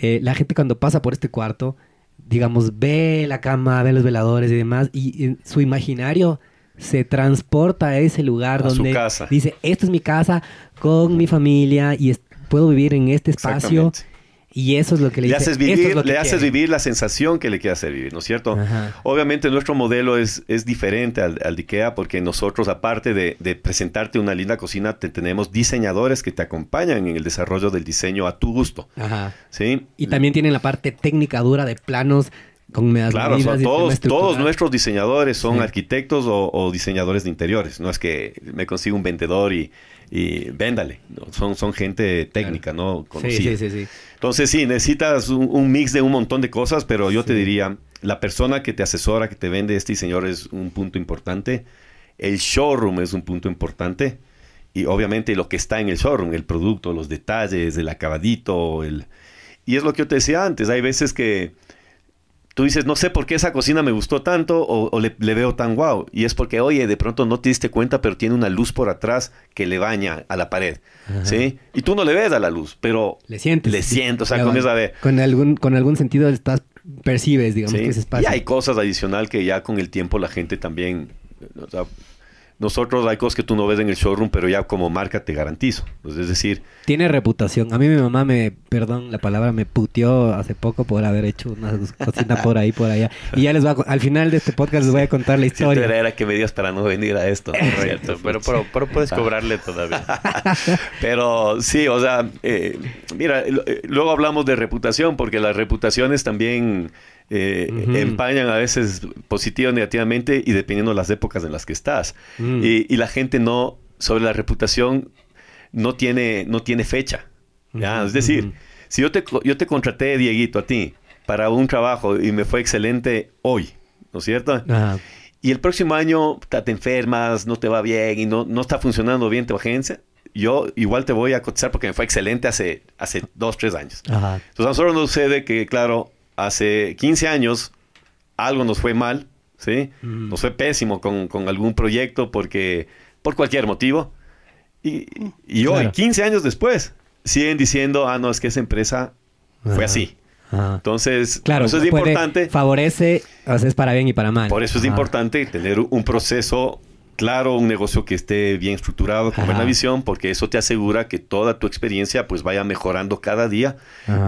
eh, la gente cuando pasa por este cuarto, digamos, ve la cama, ve los veladores y demás, y, su imaginario se transporta a ese lugar donde dice, esto es mi casa con mi familia y puedo vivir en este espacio y eso es lo que le, le haces vivir, le haces vivir la sensación que le quieras hacer vivir, ¿no es cierto? Obviamente nuestro modelo es, es diferente al, al, de IKEA porque nosotros, aparte de, de, presentarte una linda cocina, te tenemos diseñadores que te acompañan en el desarrollo del diseño a tu gusto. Ajá. ¿Sí? Y también tienen la parte técnica dura de planos con claro, todos, todos nuestros diseñadores son arquitectos o, diseñadores de interiores. No es que me consiga un vendedor y, y véndale. Son, son gente técnica, ¿no? Sí, sí, sí, Entonces, sí, necesitas un, mix de un montón de cosas, pero yo te diría, la persona que te asesora, que te vende este diseñador es un punto importante. El showroom es un punto importante. Y obviamente lo que está en el showroom, el producto, los detalles, el acabadito, el... Y es lo que yo te decía antes, hay veces que tú dices, no sé por qué esa cocina me gustó tanto o, le, veo tan guau. Y es porque, oye, de pronto no te diste cuenta, pero tiene una luz por atrás que le baña a la pared. ¿Sí? Y tú no le ves a la luz, pero... Le sientes. Le siento, o sea, comienzas a ver. Con algún, con algún sentido estás, percibes, digamos, que ese espacio. Y hay cosas adicional que ya con el tiempo la gente también... Nosotros hay cosas que tú no ves en el showroom, pero ya como marca te garantizo. Pues, es decir... Tiene reputación. A mí mi mamá me, perdón la palabra, me puteó hace poco por haber hecho una cocina por ahí, por allá. Y ya les voy a, al final de este podcast les voy a contar la historia. Sí, era que me dios para no venir a esto. Cierto, pero, pero, puedes cobrarle todavía. pero sí, o sea, eh, mira, eh, luego hablamos de reputación, porque las reputaciones también eh, empañan a veces positivo o negativamente y dependiendo de las épocas en las que estás. Mm. Y, la gente no, sobre la reputación, no tiene, no tiene fecha. ¿ya? Es decir, si yo te, yo te contraté, Dieguito, a ti, para un trabajo y me fue excelente hoy, ¿no es cierto? Y el próximo año te enfermas, no te va bien y no, no está funcionando bien tu agencia, yo igual te voy a cotizar porque me fue excelente hace, hace dos, tres años. Ajá. Entonces a nosotros nos sucede que, claro, hace 15 años algo nos fue mal, ¿sí? Nos fue pésimo con, con algún proyecto porque, por cualquier motivo. Y, y hoy, Claro. 15 años después, siguen diciendo, ah, no, es que esa empresa fue Ajá. así. Ajá. Entonces, Claro, eso es puede- importante. Favorece, o sea, es para bien y para mal. Por eso es Ajá. importante tener un proceso claro, un negocio que esté bien estructurado, con Ajá. buena visión, porque eso te asegura que toda tu experiencia pues vaya mejorando cada día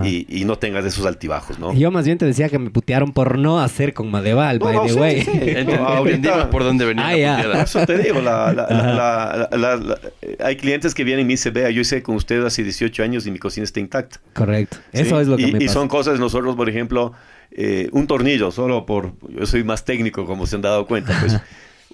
y, y no tengas esos altibajos, ¿no? Yo más bien te decía que me putearon por no hacer con Madeval, No, by no, the sí, way. sí, sí. Ahorita- Entendimos por dónde venía Ah, la puteada. Eso te digo, la- la- la- Ajá. la- la- la- eh, hay clientes que vienen y me dicen, vea, yo hice con usted hace 18 años y mi cocina está intacta. Correcto. ¿sí? Eso es lo que y, me y pasa. son cosas, nosotros, por ejemplo, eh, un tornillo, solo por, yo soy más técnico, como se han dado cuenta, pues,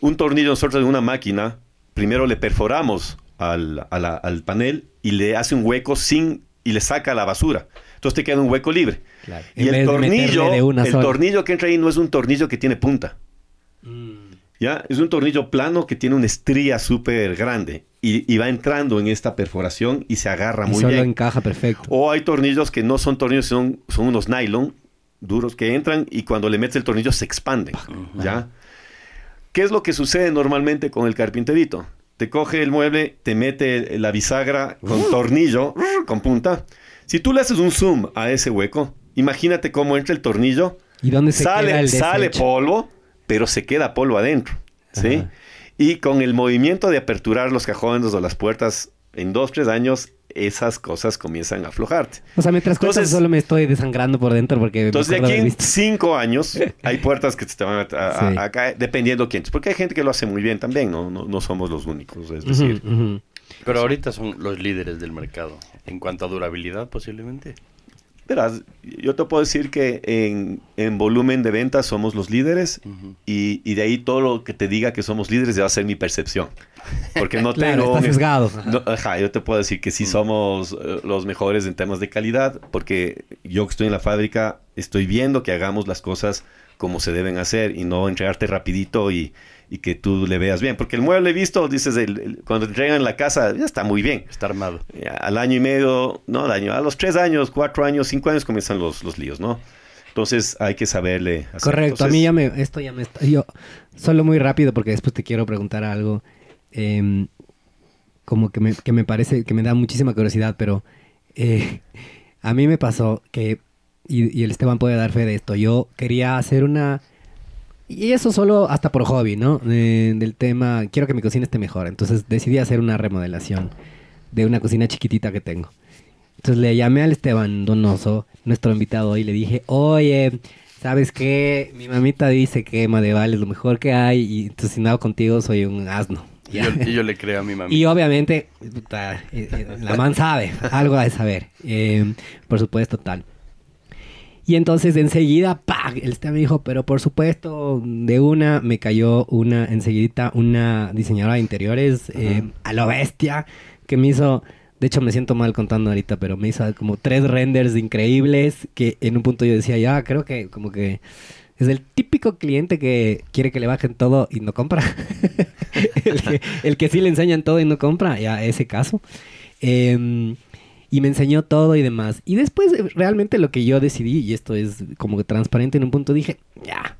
un tornillo nosotros en una máquina, primero le perforamos al, a la- al panel y le hace un hueco sin, y le saca la basura. Entonces te queda un hueco libre. Claro. Y En el tornillo, de una el sola. tornillo que entra ahí no es un tornillo que tiene punta. ¿Ya? Es un tornillo plano que tiene una estría súper grande y, y va entrando en esta perforación y se agarra Y muy solo bien. encaja perfecto. O hay tornillos que no son tornillos, son, son unos nylon duros que entran y cuando le metes el tornillo se expanden. ¿Ya? ¿Qué es lo que sucede normalmente con el carpinterito? Te coge el mueble, te mete la bisagra con tornillo, con punta. Si tú le haces un zoom a ese hueco, imagínate cómo entra el tornillo, ¿Y dónde se sale, queda el sale polvo, pero se queda polvo adentro. ¿sí? Ajá. Y con el movimiento de aperturar los cajones o las puertas en dos, tres años, esas cosas comienzan a aflojarte. O sea, mientras cuentas Entonces- solo me estoy desangrando por dentro porque Entonces, de aquí en cinco años, hay puertas que se te van a, a- Sí. a caer, dependiendo quién. Porque hay gente que lo hace muy bien también, ¿no? No, no somos los únicos. Es decir. Pero ahorita son los líderes del mercado. En cuanto a durabilidad, posiblemente. Verás, yo te puedo decir que en, en volumen de ventas somos los líderes y, y de ahí todo lo que te diga que somos líderes ya va a ser mi percepción. Porque no Claro, tengo... está sesgado. No, ajá, yo te puedo decir que sí somos eh, los mejores en temas de calidad, porque yo que estoy en la fábrica estoy viendo que hagamos las cosas como se deben hacer y no entregarte rapidito y, y que tú le veas bien. Porque el mueble visto, dices, el- el- cuando te entregan la casa, ya está muy bien. Está armado. Ya, Al año y medio, no al año, a los tres años, cuatro años, cinco años comienzan los, los líos, ¿no? Entonces hay que saberle hacer. Correcto, a mí ya me, esto ya me está, yo, solo muy rápido porque después te quiero preguntar algo, em, como que me, que me parece, que me da muchísima curiosidad, pero eh, a mí me pasó que, y, y el Esteban puede dar fe de esto, yo quería hacer una, y eso solo hasta por hobby, ¿no? Eh, del tema, quiero que mi cocina esté mejor, entonces decidí hacer una remodelación de una cocina chiquitita que tengo. Entonces le llamé al Esteban Donoso, nuestro invitado, y le dije, oye, ¿sabes qué? Mi mamita dice que Madeval es lo mejor que hay, y entonces si no hago contigo soy un asno. Y yo, y yo le creo a mi mami. Y obviamente, puta, eh, eh, la man sabe, algo ha de saber, eh, por supuesto, tal. Y entonces enseguida, ¡pah! El Esteban me dijo, pero por supuesto, de una me cayó una, enseguidita, una diseñadora de interiores eh, a lo bestia, que me hizo, de hecho me siento mal contando ahorita, pero me hizo como tres renders increíbles, que en un punto yo decía, ya, creo que como que es el típico cliente que quiere que le bajen todo y no compra. el, que, el que sí le enseñan todo y no compra, ya ese caso. Em, y me enseñó todo y demás. Y después eh, realmente lo que yo decidí, y esto es como transparente en un punto, dije, ya,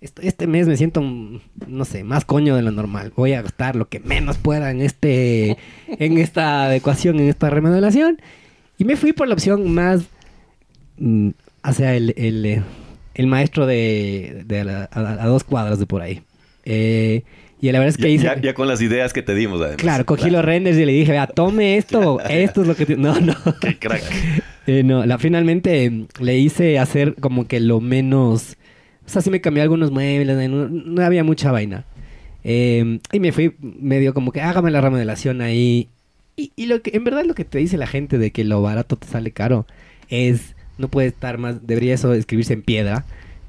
este mes me siento, mm, no sé, más coño de lo normal. Voy a gastar lo que menos pueda en este, en esta adecuación, en esta remodelación. Y me fui por la opción más mm, hacia el, el, eh, el maestro de, de a, la- a- a dos cuadras de por ahí. Eh, y la verdad es que ya, hice... ya- ya con las ideas que te dimos, además. Claro, cogí los renders y le dije, vea, tome esto, esto es lo que... ti-". No, no. Qué crack. Eh, no, la, finalmente le hice hacer como que lo menos... O sea, sí me cambié algunos muebles, no, no había mucha vaina. Eh, y me fui medio como que hágame la remodelación ahí. Y, y lo que en verdad lo que te dice la gente de que lo barato te sale caro es... No puede estar más... Debería eso escribirse en piedra,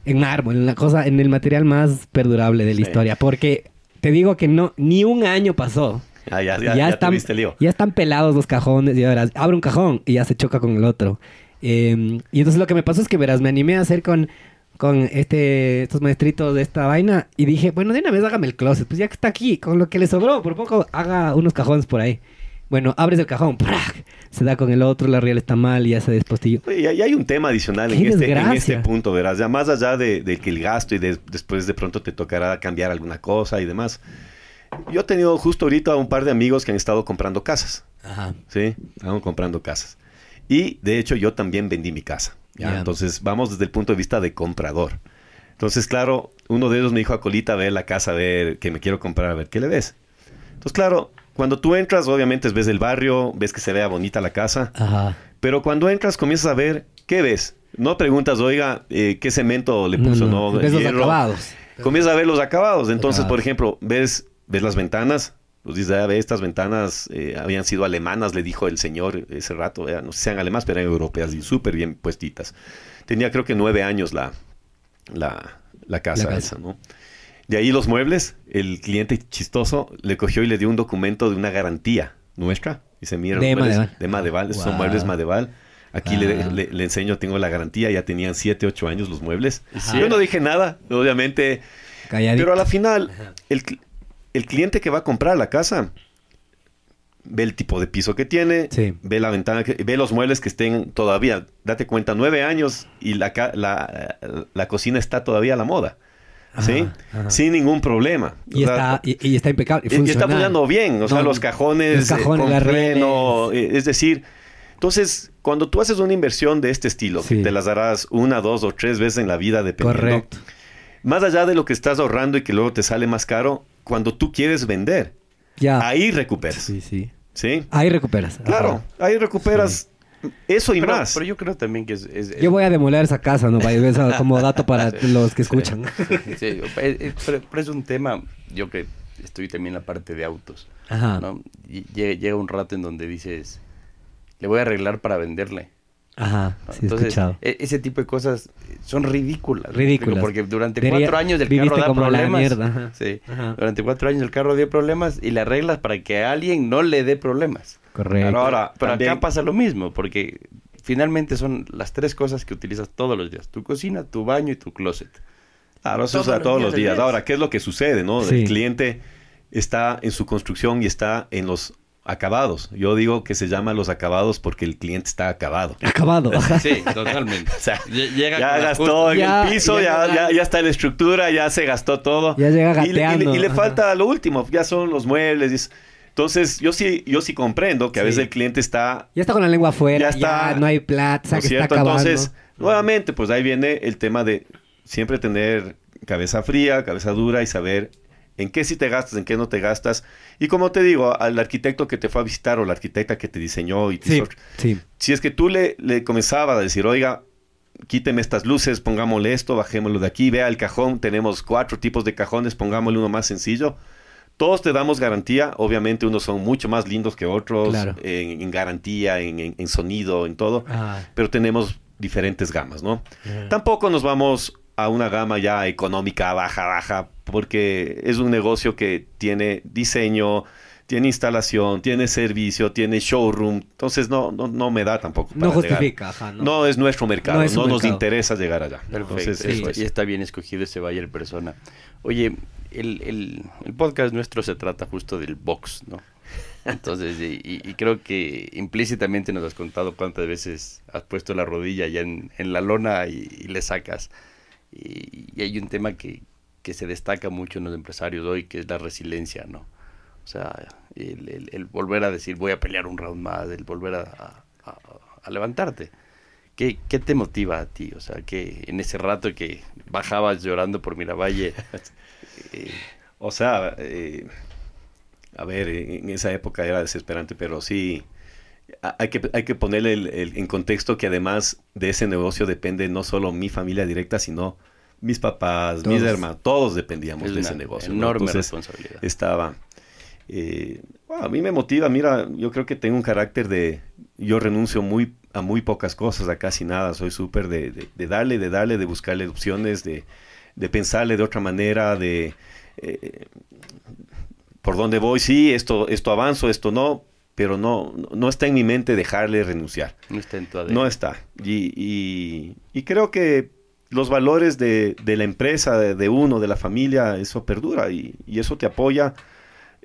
en mármol, en la cosa, en el material más perdurable de la Sí. historia. Porque te digo que no, ni un año pasó. Ah, ya, ya, ya, están, tuviste lío. ya están pelados los cajones y verás, abre un cajón y ya se choca con el otro. Eh, y entonces lo que me pasó es que verás, me animé a hacer con, con este, estos maestritos de esta vaina y dije, bueno, de una vez hágame el closet, pues ya que está aquí, con lo que le sobró, por poco haga unos cajones por ahí. Bueno, abres el cajón, ¡prac! se da con el otro, la riel está mal y ya se despostillo. Y hay, hay un tema adicional en este, en este punto, verás. Ya más allá de, de que el gasto y de- después de pronto te tocará cambiar alguna cosa y demás. Yo he tenido justo ahorita un par de amigos que han estado comprando casas. Ajá. ¿sí? Estaban comprando casas. Y de hecho yo también vendí mi casa. Entonces vamos desde el punto de vista de comprador. Entonces, claro, uno de ellos me dijo a Colita, a ver la casa, a ver, que me quiero comprar, a ver, ¿qué le ves? Entonces, claro, cuando tú entras, obviamente ves el barrio, ves que se vea bonita la casa, Ajá. pero cuando entras comienzas a ver, ¿qué ves? No preguntas, oiga, eh, ¿qué cemento le puso? no, No, ves los acabados. Comienzas a ver los acabados. Entonces, Acabados. por ejemplo, ves, ves las ventanas. Pues dices, ah, ve, estas ventanas eh, habían sido alemanas, le dijo el señor ese rato. eh, no sé si sean alemanas, pero eran europeas y súper bien puestitas. Tenía creo que nueve años la, la, la casa La casa. esa, ¿no? De ahí los muebles, el cliente chistoso le cogió y le dio un documento de una garantía nuestra. Y se mira, De los muebles Madeval. de Madeval, esos son muebles Madeval. Aquí le, Wow. le- le enseño, tengo la garantía, ya tenían siete, ocho años los muebles. Ajá. Yo no dije nada, obviamente. Calladito. Pero a la final, el, cl- el cliente que va a comprar la casa ve el tipo de piso que tiene, Sí. ve la ventana, que, ve los muebles que estén todavía, date cuenta, nueve años y la, ca- la, la cocina está todavía a la moda. ¿Sí? Ajá, ajá. Sin ningún problema. Y O sea, está, y, y está impecable. y- y está funcionando bien, o sea, los cajones, los cajones, eh, con freno, eh, es decir, entonces, cuando tú haces una inversión de este estilo, Sí. que te las darás una, dos o tres veces en la vida, dependiendo, Correcto. más allá de lo que estás ahorrando y que luego te sale más caro, cuando tú quieres vender, Ya. ahí recuperas, Sí, sí. ¿sí? Ahí recuperas. Ajá. Claro, ahí recuperas eso y Pero, más. pero yo creo también que es... es- es- Yo voy a demoler esa casa, ¿no? Eso como dato para los que escuchan. Sí, es- es- pero, pero es un tema, yo que estoy también en la parte de autos, Ajá. ¿no? Y llega, llega un rato en donde dices, le voy a arreglar para venderle. Ajá. ¿no? Sí, Entonces, escuchado. e- ese tipo de cosas son ridículas. ¿me Ridículas. Porque durante Debería- cuatro años el carro da como la problemas. mierda, ajá. Sí. Ajá. Durante cuatro años el carro dio problemas y le arreglas para que a alguien no le dé problemas. Correcto. Claro, ahora, Pero también- acá pasa lo mismo, porque finalmente son las tres cosas que utilizas todos los días. Tu cocina, tu baño y tu closet. Claro, eso Todos es a los todos días los días. Ahora, ¿qué es lo que sucede, no? Sí. El cliente está en su construcción y está en los acabados. Yo digo que se llama los acabados porque el cliente está acabado. Acabado. Ajá. Sí, totalmente. O sea, Lle- llega ya gastó en Ya- el piso, ya- ya, ya, ya está en la estructura, ya se gastó todo. Ya llega Y le- y le, gateando. y le Ajá. falta lo último, ya son los muebles. y es- Entonces, yo sí, yo sí comprendo que a Sí. veces el cliente está Ya está con la lengua afuera, Ya ya, está. no hay plata, ¿No que está cierto? acabando. Entonces, nuevamente, pues ahí viene el tema de siempre tener cabeza fría, cabeza dura y saber en qué sí te gastas, en qué no te gastas. Y como te digo, al arquitecto que te fue a visitar o la arquitecta que te diseñó y te sí, hizo- sí. si es que tú le, le comenzabas a decir, oiga, quíteme estas luces, pongámosle esto, bajémoslo de aquí, vea el cajón, tenemos cuatro tipos de cajones, pongámosle uno más sencillo. Todos te damos garantía, obviamente unos son mucho más lindos que otros, Claro. en, en garantía, en, en- en sonido, en todo, Ah, pero tenemos diferentes gamas, ¿no? Tampoco nos vamos a una gama ya económica, baja, baja, porque es un negocio que tiene diseño, tiene instalación, tiene servicio, tiene showroom, entonces no, no, no me da tampoco. no para llegar. justifica, ajá. No. No es nuestro mercado, No no, nos interesa llegar allá. Perfecto, Entonces, es. es. y está bien escogido ese Bayer persona. Oye, el, el- el podcast nuestro se trata justo del box, ¿no? Entonces, y, y- y creo que implícitamente nos has contado cuántas veces has puesto la rodilla ya en, en la lona y, y le sacas. Y, y hay un tema que, que se destaca mucho en los empresarios hoy, que es la resiliencia, ¿no? O sea, el, el- el volver a decir voy a pelear un round más, el volver a, a- a- a levantarte. ¿Qué, ¿Qué te motiva a ti? O sea, que en ese rato que bajabas llorando por Miravalle, eh, O sea, eh, a ver, en esa época era desesperante, pero sí, hay que, hay que ponerle el- el- en contexto que además de ese negocio depende no solo mi familia directa, sino mis papás, mis Todos. hermanos, todos dependíamos es de una ese negocio. ¿no? enorme Entonces, responsabilidad. estaba. eh, bueno, a mí me motiva, mira, yo creo que tengo un carácter de, yo renuncio muy a muy pocas cosas, a casi nada, soy súper de, de- de darle, de darle, de buscarle opciones, de, de pensarle de otra manera, de eh, por dónde voy, sí, esto, esto avanzo, esto no, pero no, no- no está en mi mente dejarle renunciar. No está en tu ADN. No está. Y, y- y creo que los valores de, de la empresa, de, de uno, de la familia, eso perdura y, y eso te apoya.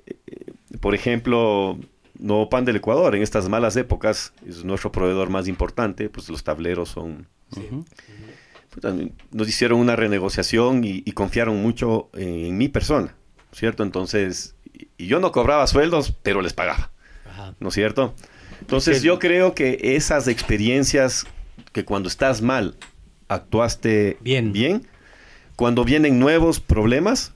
Eh, Por ejemplo, Nuevo Pan del Ecuador, en estas malas épocas, es nuestro proveedor más importante, pues los tableros son... Pues, nos hicieron una renegociación y, confiaron mucho en, mi persona, ¿cierto? Entonces, y yo no cobraba sueldos, pero les pagaba, ¿no es cierto? Entonces yo creo que esas experiencias que cuando estás mal actuaste bien, bien cuando vienen nuevos problemas,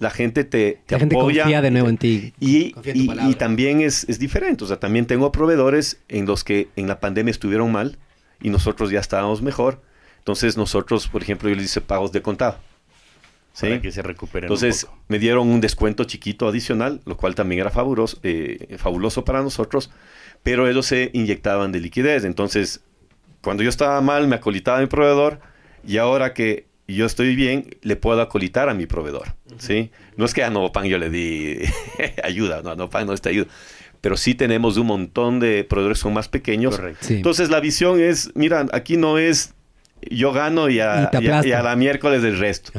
la gente te, te la gente confía de nuevo en ti. Y, y, también es, es, diferente. O sea, también tengo proveedores en los que en la pandemia estuvieron mal y nosotros ya estábamos mejor. Entonces nosotros, por ejemplo, yo les hice pagos de contado. ¿sí? Para que se recuperen Entonces me dieron un descuento chiquito adicional, lo cual también era fabuloso, eh, fabuloso para nosotros, pero ellos se inyectaban de liquidez. Entonces, cuando yo estaba mal, me acolitaba mi proveedor y ahora que yo estoy bien, le puedo acolitar a mi proveedor, ¿sí? No es que a Novopan yo le di ayuda, no, a Novopan no está ayuda, pero sí tenemos un montón de proveedores que son más pequeños. Entonces la visión es, mira, aquí no es yo gano y a, la miércoles del resto.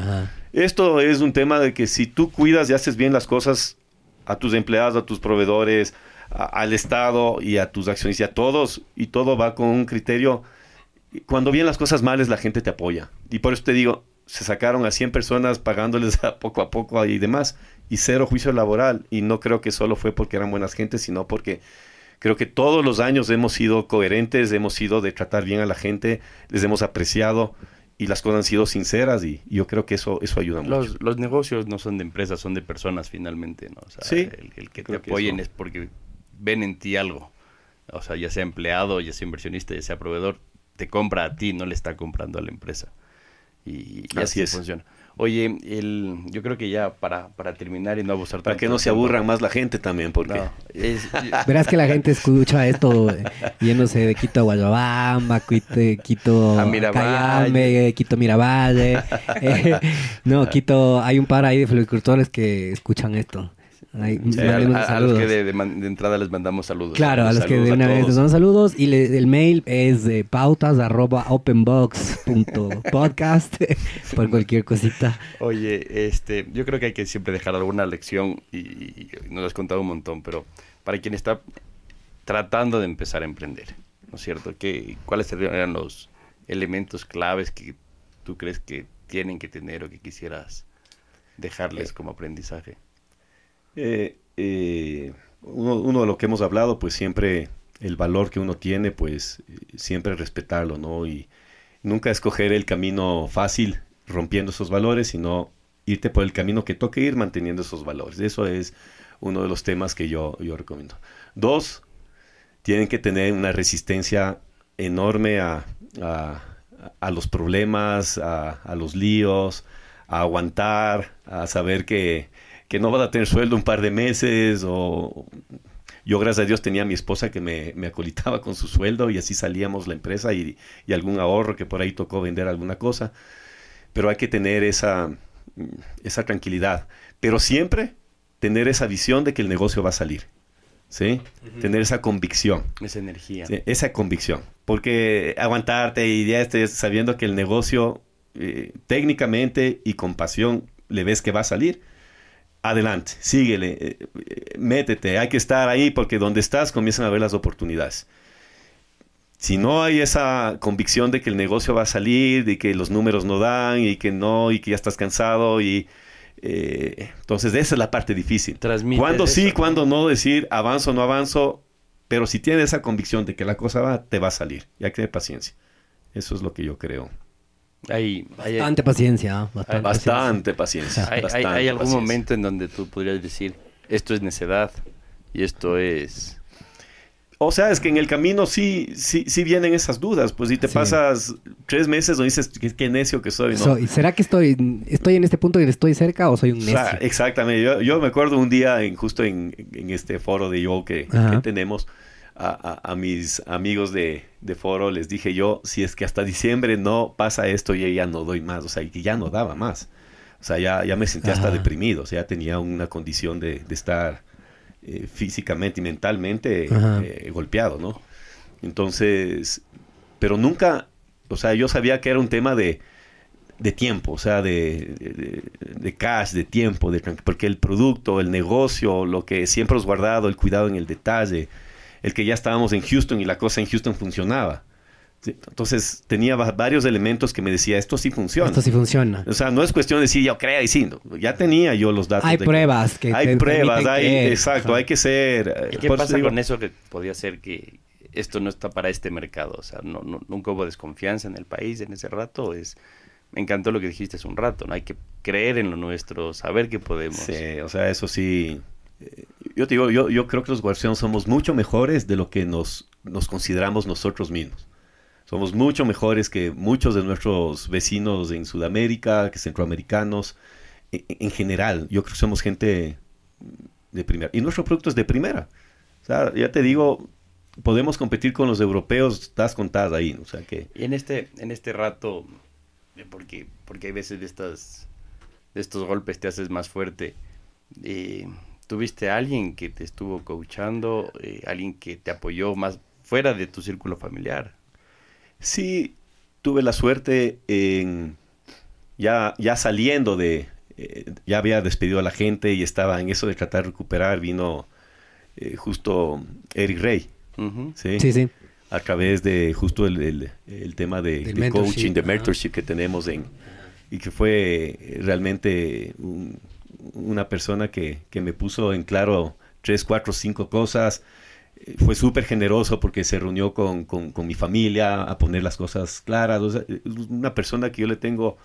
Esto es un tema de que si tú cuidas y haces bien las cosas a tus empleados, a tus proveedores, al Estado y a tus accionistas, a todos, y todo va con un criterio cuando vienen las cosas males, la gente te apoya. Y por eso te digo, se sacaron a 100 personas pagándoles a poco a poco y demás, y cero juicio laboral. Y no creo que solo fue porque eran buenas gentes, sino porque creo que todos los años hemos sido coherentes, hemos sido de tratar bien a la gente, les hemos apreciado y las cosas han sido sinceras y, yo creo que eso eso ayuda mucho. Los negocios no son de empresas, son de personas finalmente, ¿no? O sea, sí, el, que te apoyen es porque ven en ti algo. O sea, ya sea empleado, ya sea inversionista, ya sea proveedor, te compra a ti, no le está comprando a la empresa. Y, así, es. funciona. Oye, el, yo creo que ya para, para terminar y no abusar Para que no se aburran más la gente también, porque... Verás que la gente escucha esto eh, yéndose de Quito a Guayabamba, Quito, Quito a Cayambe, Quito Miravalle. Eh, no, Quito, hay un par ahí de floricultores que escuchan esto a, los que de, entrada les mandamos saludos. Claro, a los que de una vez les mandamos saludos. Y el mail es de pautas arroba openbox.podcast por cualquier cosita. Oye, este, yo creo que hay que siempre dejar alguna lección y, nos has contado un montón, pero para quien está tratando de empezar a emprender, ¿no es cierto? ¿Qué, ¿Cuáles serían los elementos claves que tú crees que tienen que tener o que quisieras dejarles como aprendizaje? Eh, eh, uno, de lo que hemos hablado, pues siempre el valor que uno tiene, pues siempre respetarlo, ¿no? Y nunca escoger el camino fácil rompiendo esos valores, sino irte por el camino que toque ir manteniendo esos valores. Eso es uno de los temas que yo, yo recomiendo. Dos, tienen que tener una resistencia enorme a, a, los problemas, a, a, los líos, a aguantar, a saber que que no vas a tener sueldo un par de meses o yo gracias a Dios tenía a mi esposa que me, me acolitaba con su sueldo y así salíamos la empresa y, y, algún ahorro que por ahí tocó vender alguna cosa. Pero hay que tener esa, esa tranquilidad. Pero siempre tener esa visión de que el negocio va a salir. ¿Sí? Tener esa convicción. Esa energía. Esa convicción. Porque aguantarte y ya estés sabiendo que el negocio eh, técnicamente y con pasión le ves que va a salir adelante, síguele, eh, eh, métete, hay que estar ahí porque donde estás comienzan a ver las oportunidades. Si no hay esa convicción de que el negocio va a salir, de que los números no dan y que no, y que ya estás cansado y... Eh, entonces esa es la parte difícil. Cuando sí, cuando no, decir avanzo o no avanzo, pero si tienes esa convicción de que la cosa va, te va a salir. Y hay que tener paciencia. Eso es lo que yo creo. Hay, bastante paciencia. Bastante, paciencia. Hay, algún momento en donde tú podrías decir, esto es necedad y esto es... O sea, es que en el camino sí, sí, sí vienen esas dudas, pues si te pasas tres meses o dices, qué, necio que soy, ¿no? ¿Será que estoy, estoy en este punto y estoy cerca o soy un necio? exactamente, yo, me acuerdo un día en, justo en, este foro de yo que, que tenemos, a, mis amigos de, foro, les dije yo, si es que hasta diciembre no pasa esto, yo ya no doy más, o sea, que ya no daba más. O sea, ya, ya me sentía hasta deprimido, o sea, ya tenía una condición de, estar eh, físicamente y mentalmente eh, golpeado, ¿no? Entonces, pero nunca, o sea, yo sabía que era un tema de, de tiempo, o sea, de, de, de cash, de tiempo, de, porque el producto, el negocio, lo que siempre has guardado, el cuidado en el detalle, el que ya estábamos en Houston y la cosa en Houston funcionaba. Entonces tenía va- varios elementos que me decía, esto sí funciona. Esto sí funciona. O sea, no es cuestión de decir, yo crea y sí, no, ya tenía yo los datos. Hay de pruebas que hay pruebas, hay, exacto, Ajá. hay que ser... eh, ¿Y qué pasa digo- con eso que podría ser que esto no está para este mercado? O sea, no, no- nunca hubo desconfianza en el país en ese rato. Es, me encantó lo que dijiste hace un rato, ¿no? Hay que creer en lo nuestro, saber que podemos. Sí, o sea, eso sí. Yo te digo, yo, yo creo que los guardianes somos mucho mejores de lo que nos, nos consideramos nosotros mismos. Somos mucho mejores que muchos de nuestros vecinos en Sudamérica, que centroamericanos. En, en general, yo creo que somos gente de primera. Y nuestro producto es de primera. O sea, ya te digo, podemos competir con los europeos, estás contadas ahí. O sea que... Y en este, en este rato, porque, porque hay veces de estas, de estos golpes te haces más fuerte. eh, ¿Tuviste a alguien que te estuvo coachando, eh, alguien que te apoyó más fuera de tu círculo familiar? Sí, tuve la suerte en ya, ya saliendo de, eh, ya había despedido a la gente y estaba en eso de tratar de recuperar, vino eh, justo Eric Rey. ¿sí? Sí, sí. A través de justo el, el- el tema de, de mentorship, coaching, de mentorship que tenemos en, y que fue realmente un- una persona que, que me puso en claro tres, cuatro, cinco cosas. Eh, Fue súper generoso porque se reunió con, con- con mi familia a poner las cosas claras. O sea, es una persona que yo le tengo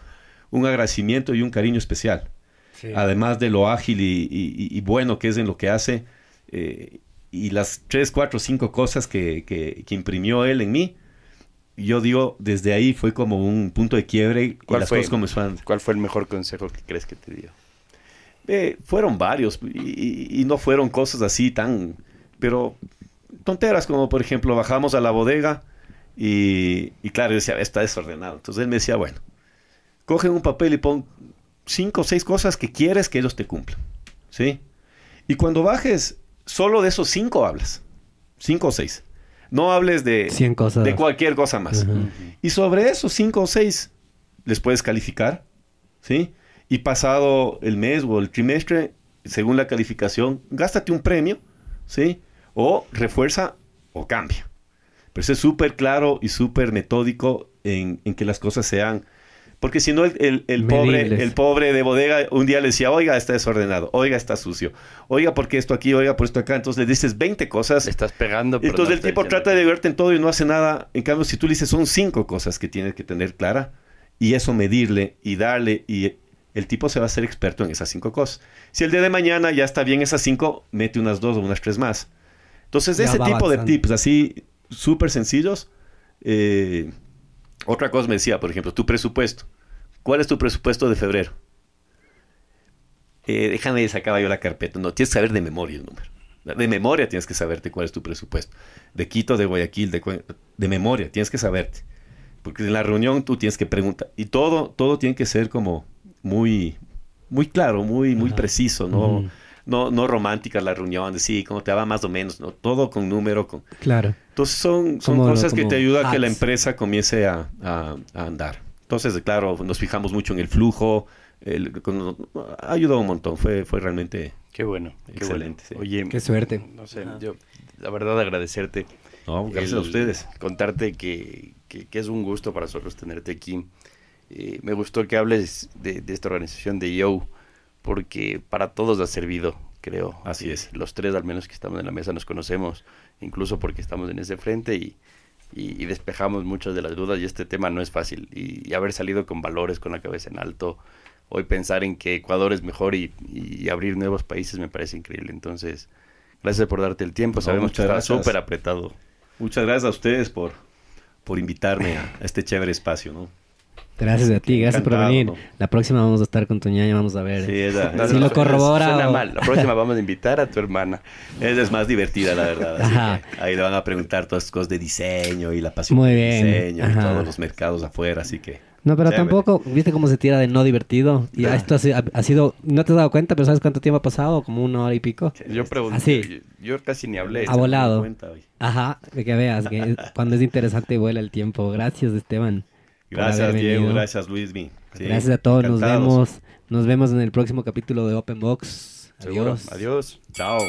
un agradecimiento y un cariño especial. Además de lo ágil y, y- y bueno que es en lo que hace. eh, y las tres, cuatro, cinco cosas que, que- que imprimió él en mí, yo digo, desde ahí fue como un punto de quiebre y ¿Cuál las fue? cosas comenzaron. ¿Cuál fue el mejor consejo que crees que te dio? Eh, fueron varios y, no fueron cosas así tan, pero tonteras como por ejemplo bajamos a la bodega y, y claro, yo decía, está desordenado. Entonces él me decía, bueno, coge un papel y pon cinco o seis cosas que quieres que ellos te cumplan, ¿sí? Y cuando bajes, solo de esos cinco hablas, cinco o seis. No hables de, 100 cosas. de cualquier cosa más. Y sobre esos cinco o seis les puedes calificar, ¿sí? Y pasado el mes o el trimestre, según la calificación, gástate un premio, ¿sí? O refuerza o cambia. Pero eso es súper claro y súper metódico en, en que las cosas sean... Porque si no, el, el- el pobre, el pobre de bodega un día le decía, oiga, está desordenado, oiga, está sucio, oiga, ¿por qué esto aquí, oiga, por esto acá? Entonces le dices 20 cosas Le estás pegando, pero entonces no el tipo trata de verte en todo y no hace nada. En cambio, si tú le dices son cinco cosas que tienes que tener clara y eso medirle y darle y el tipo se va a hacer experto en esas cinco cosas. Si el día de mañana ya está bien esas cinco, mete unas dos o unas tres más. Entonces, Ya ese tipo de tips así súper sencillos. eh, otra cosa me decía, por ejemplo, tu presupuesto. ¿Cuál es tu presupuesto de febrero? Eh, déjame sacaba yo la carpeta. No, tienes que saber de memoria el número. De memoria tienes que saberte cuál es tu presupuesto. De Quito, de Guayaquil, de, de memoria tienes que saberte. Porque en la reunión tú tienes que preguntar. Y todo, todo tiene que ser como muy, muy claro, muy, muy Ajá. preciso, ¿no? Ujú. No, no romántica la reunión, de sí, cómo te va más o menos, ¿no? Todo con número, con... Claro. Entonces son, son Como- cosas que como te ayudan a que la empresa comience a, a- a andar. Entonces, claro, nos fijamos mucho en el flujo, el- con- ayudado un montón, fue, fue realmente... Qué bueno, qué Excelente, sí. bueno. Oye, Qué suerte. no sé, yo la verdad agradecerte. No, gracias a ustedes. Contarte que, que- que es un gusto para nosotros tenerte aquí. Eh, me gustó que hables de, de esta organización de Yo, porque para todos ha servido, creo. Así Eh, es. Los tres, al menos que estamos en la mesa, nos conocemos, incluso porque estamos en ese frente y, y- y despejamos muchas de las dudas. Y este tema no es fácil. Y, y haber salido con valores, con la cabeza en alto, hoy pensar en que Ecuador es mejor y, abrir nuevos países me parece increíble. Entonces, gracias por darte el tiempo. No, Sabemos que está súper apretado. Muchas gracias a ustedes por, por invitarme a este chévere espacio, ¿no? Gracias a ti, gracias por venir. La próxima vamos a estar con tu ñaña, vamos a ver. Sí, esa, No, Si no, lo no, corrobora Suena o- mal. La próxima vamos a invitar a tu hermana. esa es más divertida, la verdad. así Ajá. que ahí le van a preguntar todas las cosas de diseño y la pasión Muy bien, diseño y todos los mercados afuera, así que... No, pero Chévere. tampoco, ¿viste cómo se tira de no divertido? Y Ah. esto ha, ha- ha sido, no te has dado cuenta, pero ¿sabes cuánto tiempo ha pasado? Como una hora y pico. Yo pregunté. Así. Yo, yo casi ni hablé. A volado. Ajá, de que veas que cuando es interesante vuela el tiempo. Gracias, Esteban. Gracias, Diego. venido. Gracias, Luismi. Sí, Gracias a todos, nos vemos. Nos vemos en el próximo capítulo de Open Box. Seguro. Adiós. Adiós. Chao.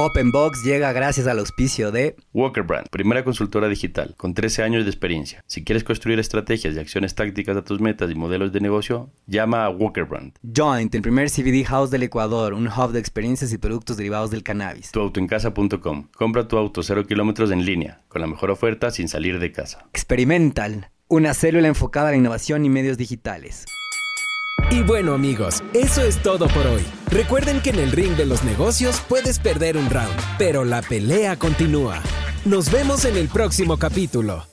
Openbox llega gracias al auspicio de Walker Brand, primera consultora digital, con 13 años de experiencia. Si quieres construir estrategias y acciones tácticas a tus metas y modelos de negocio, llama a Walker Brand. Joint, el primer CBD house del Ecuador, un hub de experiencias y productos derivados del cannabis. Tuautoencasa.com. Compra tu auto 0 kilómetros en línea, con la mejor oferta sin salir de casa. Experimental, una célula enfocada a la innovación y medios digitales. Y bueno amigos, eso es todo por hoy. Recuerden que en el ring de los negocios puedes perder un round, pero la pelea continúa. Nos vemos en el próximo capítulo.